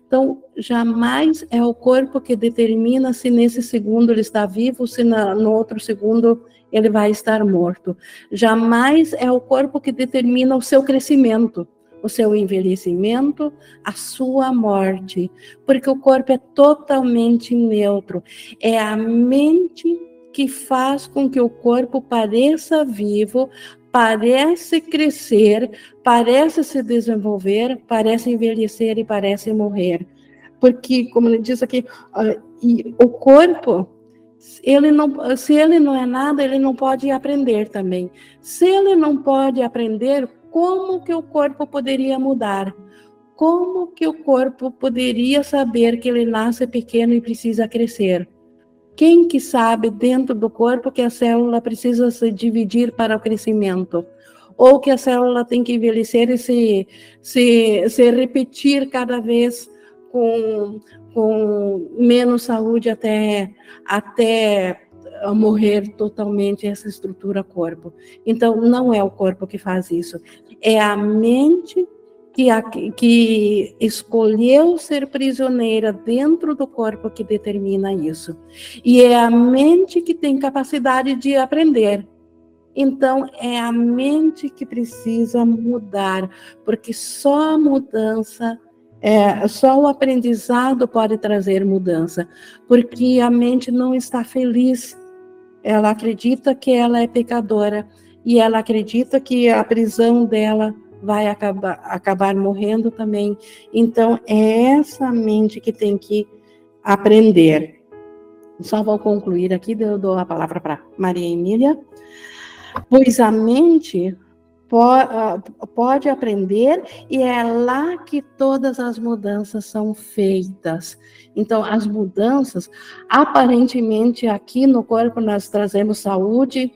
Então, jamais é o corpo que determina se nesse segundo ele está vivo, se no outro segundo ele vai estar morto. Jamais é o corpo que determina o seu crescimento, o seu envelhecimento, a sua morte, porque o corpo é totalmente neutro. É a mente que faz com que o corpo pareça vivo, parece crescer, parece se desenvolver, parece envelhecer e parece morrer. Porque, como ele diz aqui, o corpo, ele não, se ele não é nada, ele não pode aprender também. Se ele não pode aprender, como que o corpo poderia mudar? Como que o corpo poderia saber que ele nasce pequeno e precisa crescer? Quem que sabe dentro do corpo que a célula precisa se dividir para o crescimento? Ou que a célula tem que envelhecer e se, se, se repetir cada vez com, com menos saúde até, até morrer totalmente essa estrutura corpo. Então, não é o corpo que faz isso, é a mente que, a, que escolheu ser prisioneira dentro do corpo que determina isso. E é a mente que tem capacidade de aprender. Então, é a mente que precisa mudar, porque só a mudança, é, só o aprendizado pode trazer mudança, porque a mente não está feliz. Ela acredita que ela é pecadora e ela acredita que a prisão dela vai acabar, acabar morrendo também. Então, é essa mente que tem que aprender. Só vou concluir aqui, eu dou a palavra para Maria Emília. Pois a mente pode aprender e é lá que todas as mudanças são feitas. Então, as mudanças, aparentemente, aqui no corpo nós trazemos saúde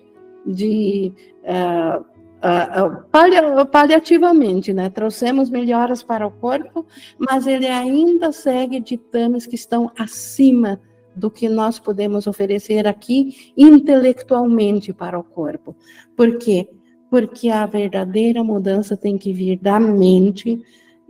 de uh, uh, paliativamente, né? Trouxemos melhoras para o corpo, mas ele ainda segue ditames que estão acima do que nós podemos oferecer aqui intelectualmente para o corpo. Por quê? Porque a verdadeira mudança tem que vir da mente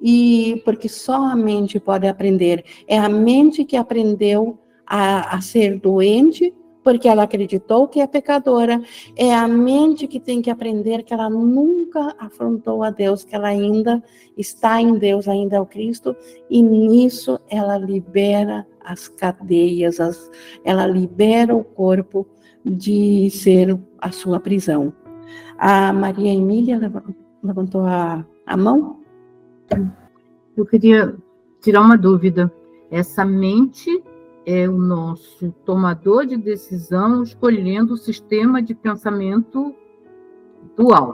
e porque só a mente pode aprender. É a mente que aprendeu a, a ser doente porque ela acreditou que é pecadora. É a mente que tem que aprender que ela nunca afrontou a Deus, que ela ainda está em Deus, ainda é o Cristo, e nisso ela libera as cadeias, as, ela libera o corpo de ser a sua prisão. A Maria Emília levantou a, a mão? Eu queria tirar uma dúvida. Essa mente é o nosso tomador de decisão escolhendo o sistema de pensamento dual.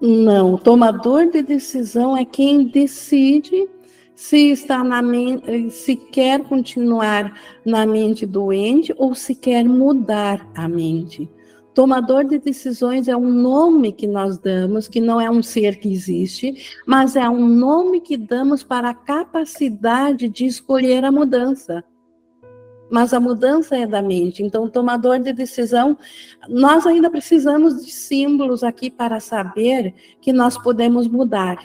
Não, o tomador de decisão é quem decide se está na mente, se quer continuar na mente doente ou se quer mudar a mente. Tomador de decisões é um nome que nós damos, que não é um ser que existe, mas é um nome que damos para a capacidade de escolher a mudança. Mas a mudança é da mente. Então, tomador de decisão, nós ainda precisamos de símbolos aqui para saber que nós podemos mudar.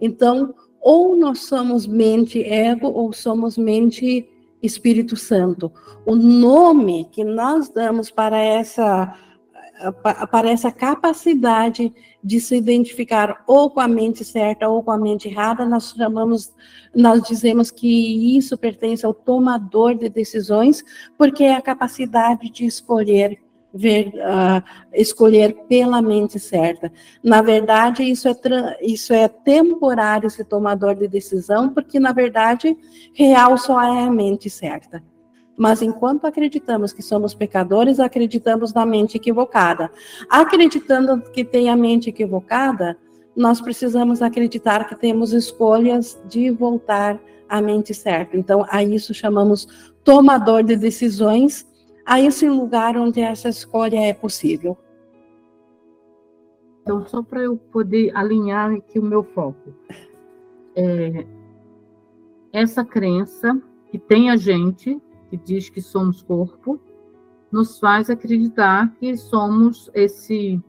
Então, ou nós somos mente ego ou somos mente Espírito Santo. O nome que nós damos para essa para essa capacidade de se identificar ou com a mente certa ou com a mente errada, nós chamamos, nós dizemos que isso pertence ao tomador de decisões, porque é a capacidade de escolher ver, uh, escolher pela mente certa. Na verdade, isso é, isso é temporário, esse tomador de decisão, porque, na verdade, real só é a mente certa. Mas enquanto acreditamos que somos pecadores, acreditamos na mente equivocada. Acreditando que tem a mente equivocada, nós precisamos acreditar que temos escolhas de voltar à mente certa. Então, a isso chamamos tomador de decisões a esse lugar onde essa escolha é possível. Então, só para eu poder alinhar aqui o meu foco. É, essa crença que tem a gente, que diz que somos corpo, nos faz acreditar que somos esse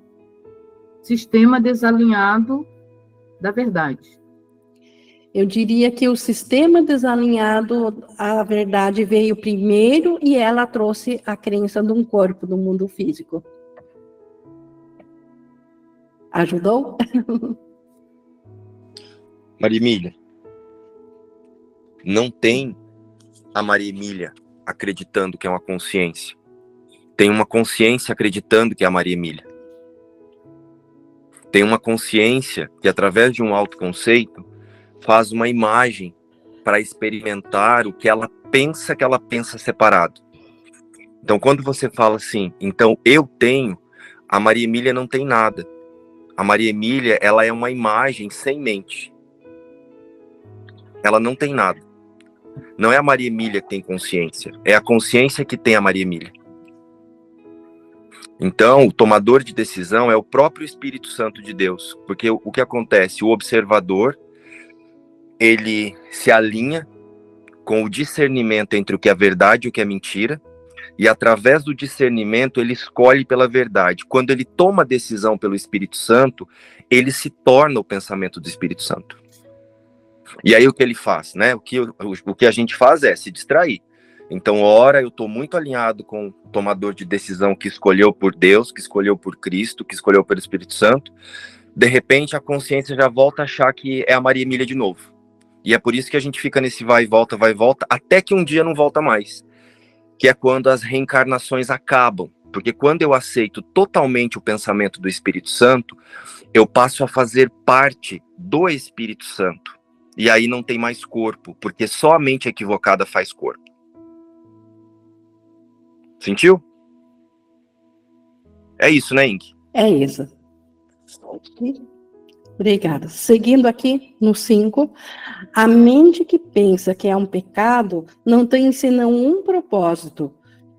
sistema desalinhado da verdade. Eu diria que o sistema desalinhado, a verdade veio primeiro e ela trouxe a crença de um corpo, do mundo físico. Ajudou? Maria Emília, não tem a Maria Emília acreditando que é uma consciência. Tem uma consciência acreditando que é a Maria Emília. Tem uma consciência que, através de um autoconceito, faz uma imagem para experimentar o que ela pensa que ela pensa separado. Então, quando você fala assim, então eu tenho, a Maria Emília não tem nada. A Maria Emília, ela é uma imagem sem mente. Ela não tem nada. Não é a Maria Emília que tem consciência, é a consciência que tem a Maria Emília. Então, o tomador de decisão é o próprio Espírito Santo de Deus, porque o, que acontece? O observador ele se alinha com o discernimento entre o que é verdade e o que é mentira, e através do discernimento ele escolhe pela verdade. Quando ele toma a decisão pelo Espírito Santo, ele se torna o pensamento do Espírito Santo. E aí o que ele faz, né? O que, o, o que a gente faz é se distrair. Então, ora, eu estou muito alinhado com o tomador de decisão que escolheu por Deus, que escolheu por Cristo, que escolheu pelo Espírito Santo. De repente, a consciência já volta a achar que é a Maria Emília de novo. E é por isso que a gente fica nesse vai e volta, vai e volta, até que um dia não volta mais. Que é quando as reencarnações acabam. Porque quando eu aceito totalmente o pensamento do Espírito Santo, eu passo a fazer parte do Espírito Santo. E aí não tem mais corpo, porque só a mente equivocada faz corpo. Sentiu? É isso, né, Ink? É isso. Obrigada. Seguindo aqui no 5, a mente que pensa que é um pecado não tem senão um propósito: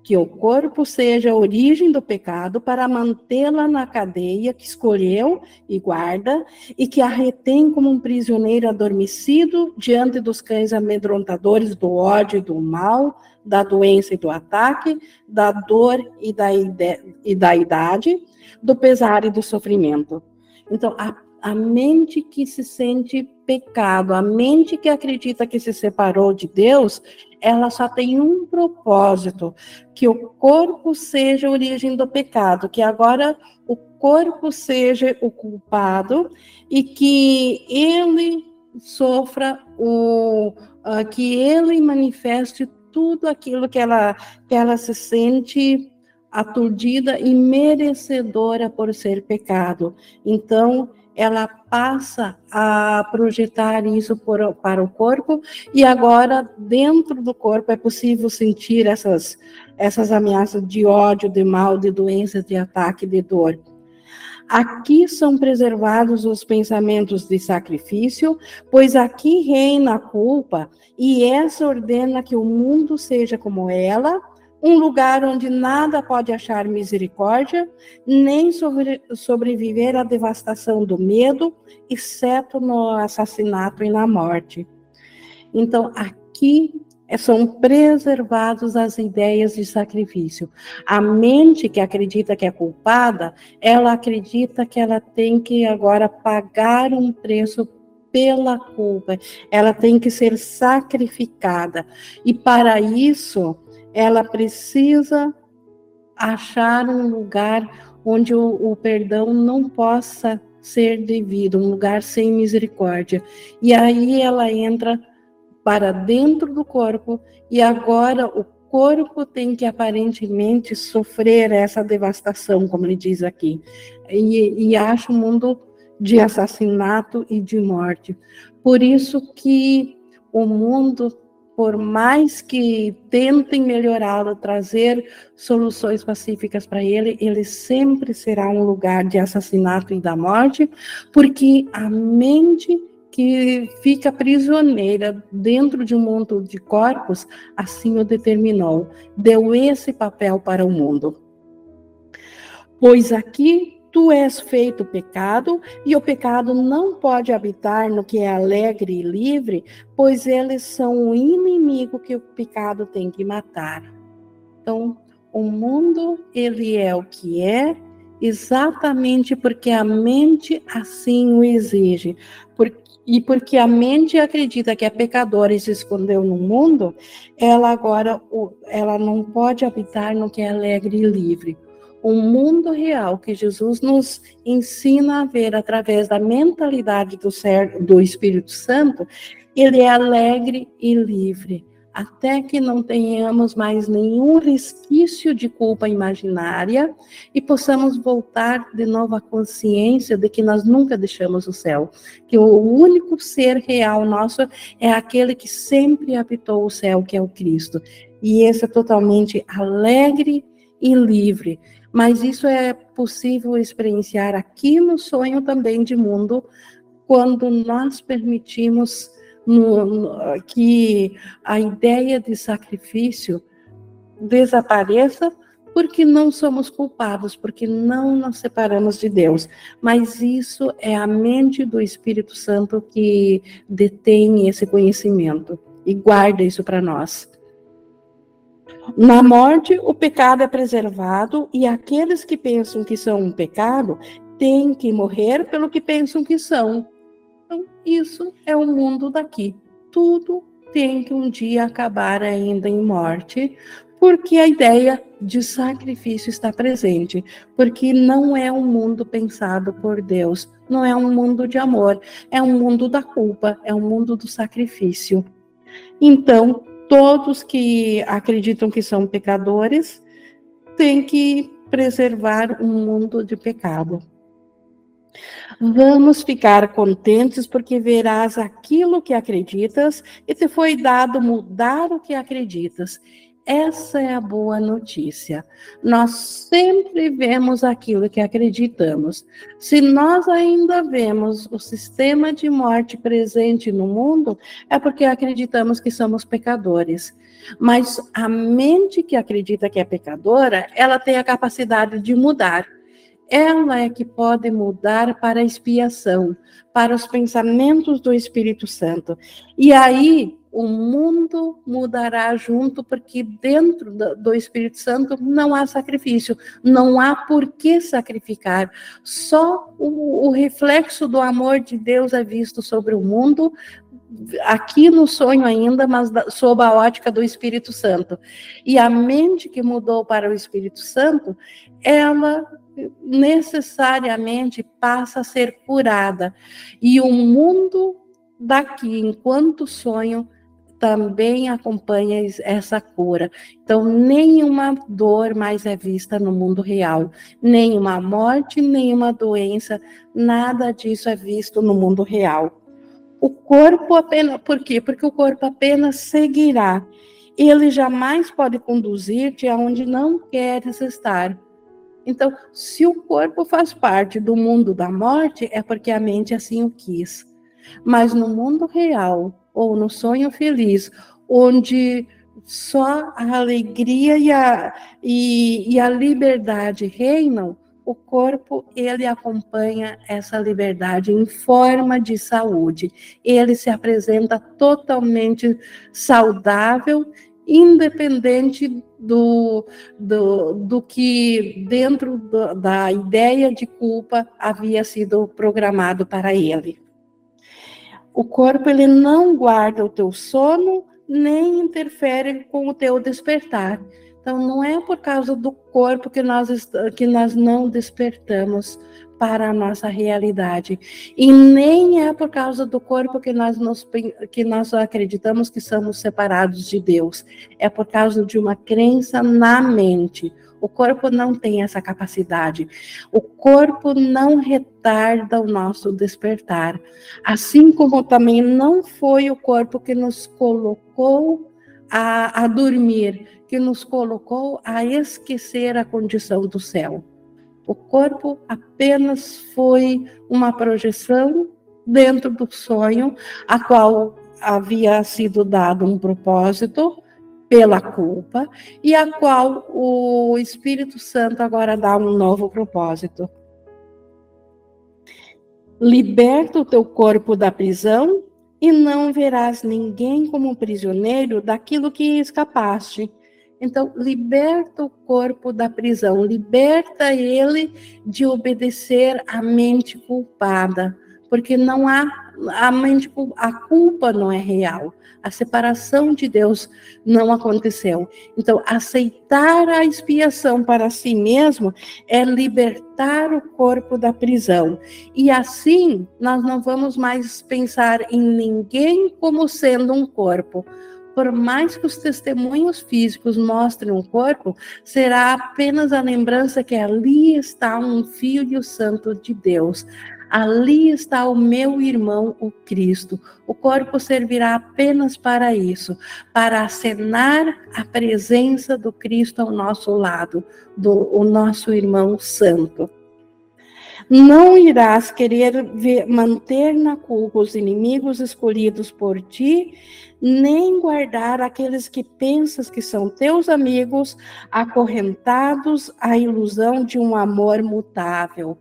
que o corpo seja a origem do pecado para mantê-la na cadeia que escolheu e guarda, e que a retém como um prisioneiro adormecido diante dos cães amedrontadores do ódio e do mal, da doença e do ataque, da dor e da, e da idade, do pesar e do sofrimento. Então, a a mente que se sente pecado, a mente que acredita que se separou de Deus, ela só tem um propósito: que o corpo seja a origem do pecado, que agora o corpo seja o culpado e que ele sofra o uh, que ele manifeste tudo aquilo que ela que ela se sente aturdida e merecedora por ser pecado. Então, ela passa a projetar isso por, para o corpo e agora dentro do corpo é possível sentir essas essas ameaças de ódio, de mal, de doença, de ataque, de dor. Aqui são preservados os pensamentos de sacrifício, pois aqui reina a culpa, e essa ordena que o mundo seja como ela, um lugar onde nada pode achar misericórdia, nem sobre, sobreviver à devastação do medo, exceto no assassinato e na morte. Então, aqui é, são preservados as ideias de sacrifício. A mente que acredita que é culpada, ela acredita que ela tem que agora pagar um preço pela culpa, ela tem que ser sacrificada. E para isso, ela precisa achar um lugar onde o, o perdão não possa ser devido, um lugar sem misericórdia. E aí ela entra para dentro do corpo e agora o corpo tem que aparentemente sofrer essa devastação, como ele diz aqui, e, e acha um mundo de assassinato e de morte. Por isso que o mundo, por mais que tentem melhorá-lo, trazer soluções pacíficas para ele, ele sempre será um lugar de assassinato e da morte, porque a mente que fica prisioneira dentro de um mundo de corpos, assim o determinou, deu esse papel para o mundo. Pois aqui tu és feito pecado, e o pecado não pode habitar no que é alegre e livre, pois eles são o inimigo que o pecado tem que matar. Então, o mundo, ele é o que é, exatamente porque a mente assim o exige. E porque a mente acredita que é pecadora e se escondeu no mundo, ela agora ela não pode habitar no que é alegre e livre. O mundo real que Jesus nos ensina a ver através da mentalidade do, ser, do Espírito Santo, ele é alegre e livre até que não tenhamos mais nenhum resquício de culpa imaginária e possamos voltar de novo à consciência de que nós nunca deixamos o céu, que o único ser real nosso é aquele que sempre habitou o céu, que é o Cristo. E esse é totalmente alegre e livre. Mas isso é possível experienciar aqui no sonho também de mundo, quando nós permitimos no, no, que a ideia de sacrifício desapareça porque não somos culpados, porque não nos separamos de Deus. Mas isso é a mente do Espírito Santo que detém esse conhecimento e guarda isso para nós. Na morte, o pecado é preservado e aqueles que pensam que são um pecado têm que morrer pelo que pensam que são. Então, isso é o mundo daqui. Tudo tem que um dia acabar ainda em morte, porque a ideia de sacrifício está presente, porque não é um mundo pensado por Deus, não é um mundo de amor, é um mundo da culpa, é um mundo do sacrifício. Então, todos que acreditam que são pecadores têm que preservar um mundo de pecado. Vamos ficar contentes porque verás aquilo que acreditas e te foi dado mudar o que acreditas. Essa é a boa notícia. Nós sempre vemos aquilo que acreditamos. Se nós ainda vemos o sistema de morte presente no mundo, é porque acreditamos que somos pecadores. Mas a mente que acredita que é pecadora, ela tem a capacidade de mudar. Ela é que pode mudar para a expiação, para os pensamentos do Espírito Santo. E aí o mundo mudará junto, porque dentro do Espírito Santo não há sacrifício, não há por que sacrificar. Só o, o reflexo do amor de Deus é visto sobre o mundo, aqui no sonho ainda, mas sob a ótica do Espírito Santo. E a mente que mudou para o Espírito Santo, ela necessariamente passa a ser curada. E o mundo daqui, enquanto sonho, também acompanha essa cura. Então, nenhuma dor mais é vista no mundo real, nenhuma morte, nenhuma doença, nada disso é visto no mundo real. O corpo apenas, por quê? Porque o corpo apenas seguirá. Ele jamais pode conduzir-te aonde não queres estar Então, se o corpo faz parte do mundo da morte, é porque a mente assim o quis. Mas no mundo real, ou no sonho feliz, onde só a alegria e a, e, e a liberdade reinam, o corpo ele acompanha essa liberdade em forma de saúde. Ele se apresenta totalmente saudável, independente do, do, do que dentro da ideia de culpa havia sido programado para ele. O corpo ele não guarda o teu sono nem interfere com o teu despertar. Então, não é por causa do corpo que nós, que nós não despertamos para a nossa realidade. E nem é por causa do corpo que nós, nos, que nós acreditamos que somos separados de Deus. É por causa de uma crença na mente. O corpo não tem essa capacidade. O corpo não retarda o nosso despertar. Assim como também não foi o corpo que nos colocou a, a dormir, que nos colocou a esquecer a condição do céu. O corpo apenas foi uma projeção dentro do sonho, a qual havia sido dado um propósito pela culpa e a qual o Espírito Santo agora dá um novo propósito. Liberta o teu corpo da prisão e não verás ninguém como prisioneiro daquilo que escapaste então, liberta o corpo da prisão, liberta ele de obedecer à mente culpada, porque não há a mente a culpa não é real. A separação de Deus não aconteceu. Então, aceitar a expiação para si mesmo é libertar o corpo da prisão. E assim, nós não vamos mais pensar em ninguém como sendo um corpo por mais que os testemunhos físicos mostrem o corpo, será apenas a lembrança que ali está um Filho Santo de Deus. Ali está o meu irmão, o Cristo. O corpo servirá apenas para isso, para acenar a presença do Cristo ao nosso lado, do o nosso irmão santo. Não irás querer ver, manter na culpa os inimigos escolhidos por ti, nem guardar aqueles que pensas que são teus amigos, acorrentados à ilusão de um amor mutável.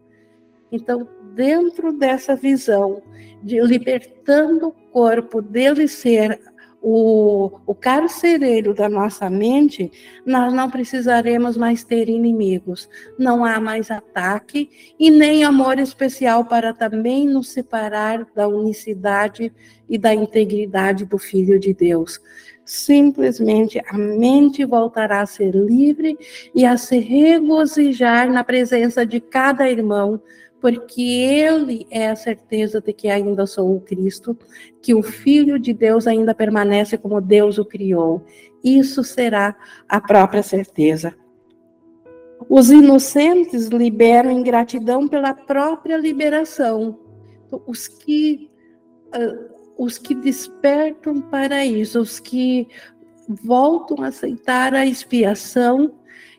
Então, dentro dessa visão de libertando o corpo dele ser o, o carcereiro da nossa mente, nós não precisaremos mais ter inimigos. Não há mais ataque e nem amor especial para também nos separar da unicidade e da integridade do Filho de Deus. Simplesmente a mente voltará a ser livre e a se regozijar na presença de cada irmão porque ele é a certeza de que ainda sou o Cristo, que o Filho de Deus ainda permanece como Deus o criou. Isso será a própria certeza. Os inocentes liberam ingratidão pela própria liberação. Os que, uh, os que despertam para isso, os que voltam a aceitar a expiação,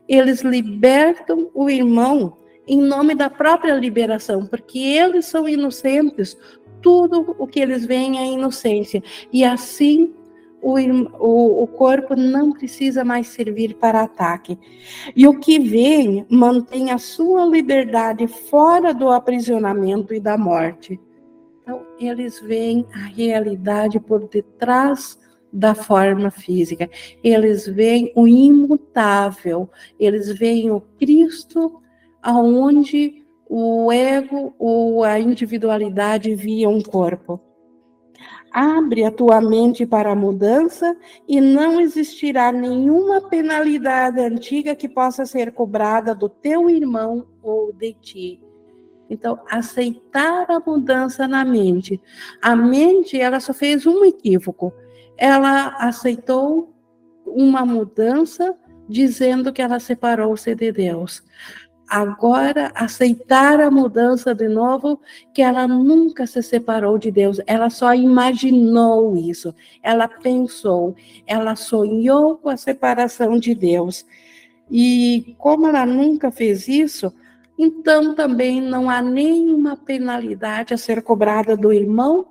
eles libertam o irmão em nome da própria liberação, porque eles são inocentes, tudo o que eles veem é inocência. E assim o, o, o, corpo não precisa mais servir para ataque. E o que vem mantém a sua liberdade fora do aprisionamento e da morte. Então, eles veem a realidade por detrás da forma física. Eles veem o imutável, eles veem o Cristo aonde o ego ou a individualidade via um corpo. Abre a tua mente para a mudança e não existirá nenhuma penalidade antiga que possa ser cobrada do teu irmão ou de ti. Então, aceitar a mudança na mente. A mente, ela só fez um equívoco. Ela aceitou uma mudança dizendo que ela separou-se de Deus agora aceitar a mudança de novo, que ela nunca se separou de Deus, ela só imaginou isso, ela pensou, ela sonhou com a separação de Deus. E como ela nunca fez isso, então também não há nenhuma penalidade a ser cobrada do irmão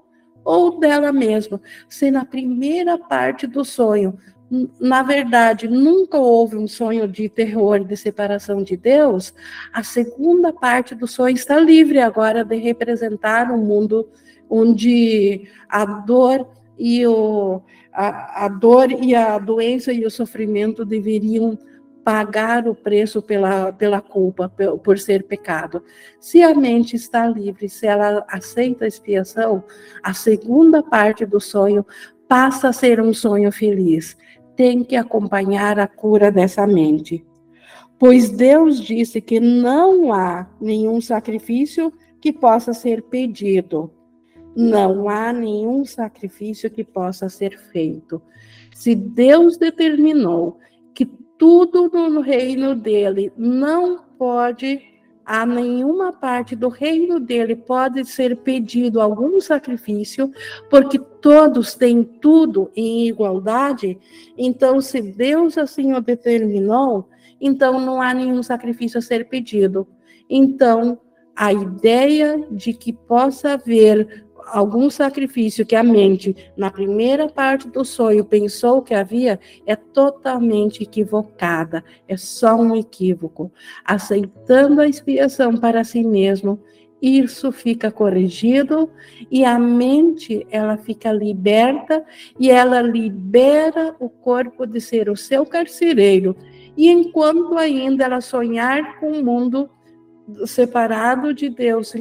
ou dela mesma, se na primeira parte do sonho, na verdade, nunca houve um sonho de terror, de separação de Deus, a segunda parte do sonho está livre agora de representar um mundo onde a dor e o, a, a dor e a doença e o sofrimento deveriam pagar o preço pela, pela culpa, por ser pecado. Se a mente está livre, se ela aceita a expiação, a segunda parte do sonho passa a ser um sonho feliz. Tem que acompanhar a cura dessa mente. Pois Deus disse que não há nenhum sacrifício que possa ser pedido. Não há nenhum sacrifício que possa ser feito. Se Deus determinou que tudo no reino dele não pode, a nenhuma parte do reino dele pode ser pedido algum sacrifício, porque todos têm tudo em igualdade. Então, se Deus assim o determinou, então não há nenhum sacrifício a ser pedido. Então, a ideia de que possa haver algum sacrifício que a mente, na primeira parte do sonho, pensou que havia, é totalmente equivocada, é só um equívoco. Aceitando a expiação para si mesmo, isso fica corrigido e a mente ela fica liberta e ela libera o corpo de ser o seu carcereiro. E enquanto ainda ela sonhar com o mundo separado de Deus,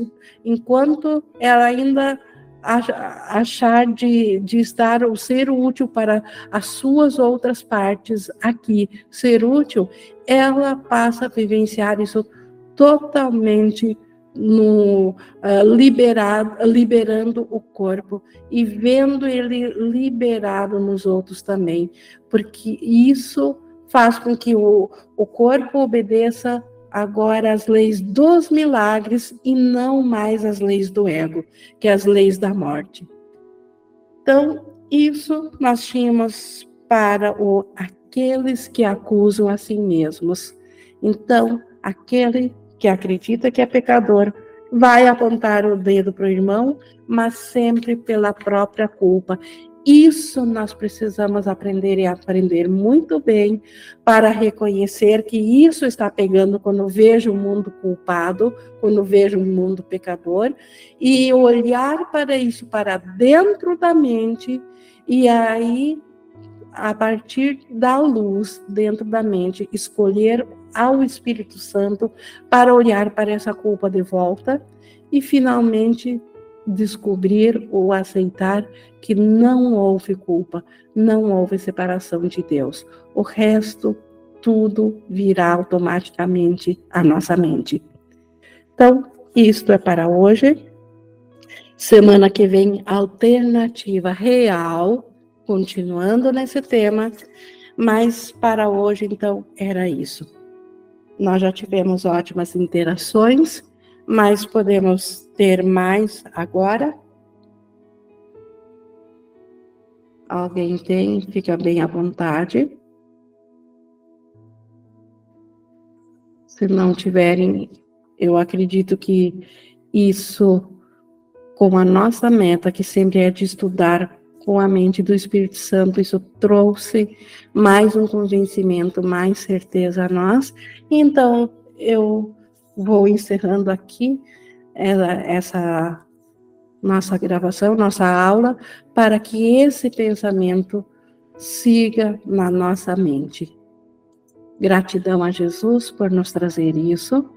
enquanto ela ainda achar de, de estar ou ser útil para as suas outras partes aqui, ser útil, ela passa a vivenciar isso totalmente no uh, liberado, liberando o corpo e vendo ele liberado nos outros também, porque isso faz com que o, o corpo obedeça agora as leis dos milagres e não mais as leis do ego, que é as leis da morte. Então, isso nós tínhamos para o, aqueles que acusam a si mesmos. Então, aquele que acredita que é pecador vai apontar o dedo para o irmão, mas sempre pela própria culpa. Isso nós precisamos aprender e aprender muito bem para reconhecer que isso está pegando quando vejo o mundo culpado, quando vejo o mundo pecador, e olhar para isso para dentro da mente, e aí, a partir da luz dentro da mente, escolher ao Espírito Santo para olhar para essa culpa de volta e finalmente descobrir ou aceitar que não houve culpa, não houve separação de Deus. O resto, tudo virá automaticamente à nossa mente. Então, isto é para hoje. Semana que vem, alternativa real, continuando nesse tema, mas para hoje, então, era isso. Nós já tivemos ótimas interações mas podemos ter mais agora. Alguém tem? Fica bem à vontade. Se não tiverem, eu acredito que isso, com a nossa meta, que sempre é de estudar com a mente do Espírito Santo, isso trouxe mais um convencimento, mais certeza a nós. Então, eu vou encerrando aqui essa nossa gravação, nossa aula, para que esse pensamento siga na nossa mente. Gratidão a Jesus por nos trazer isso.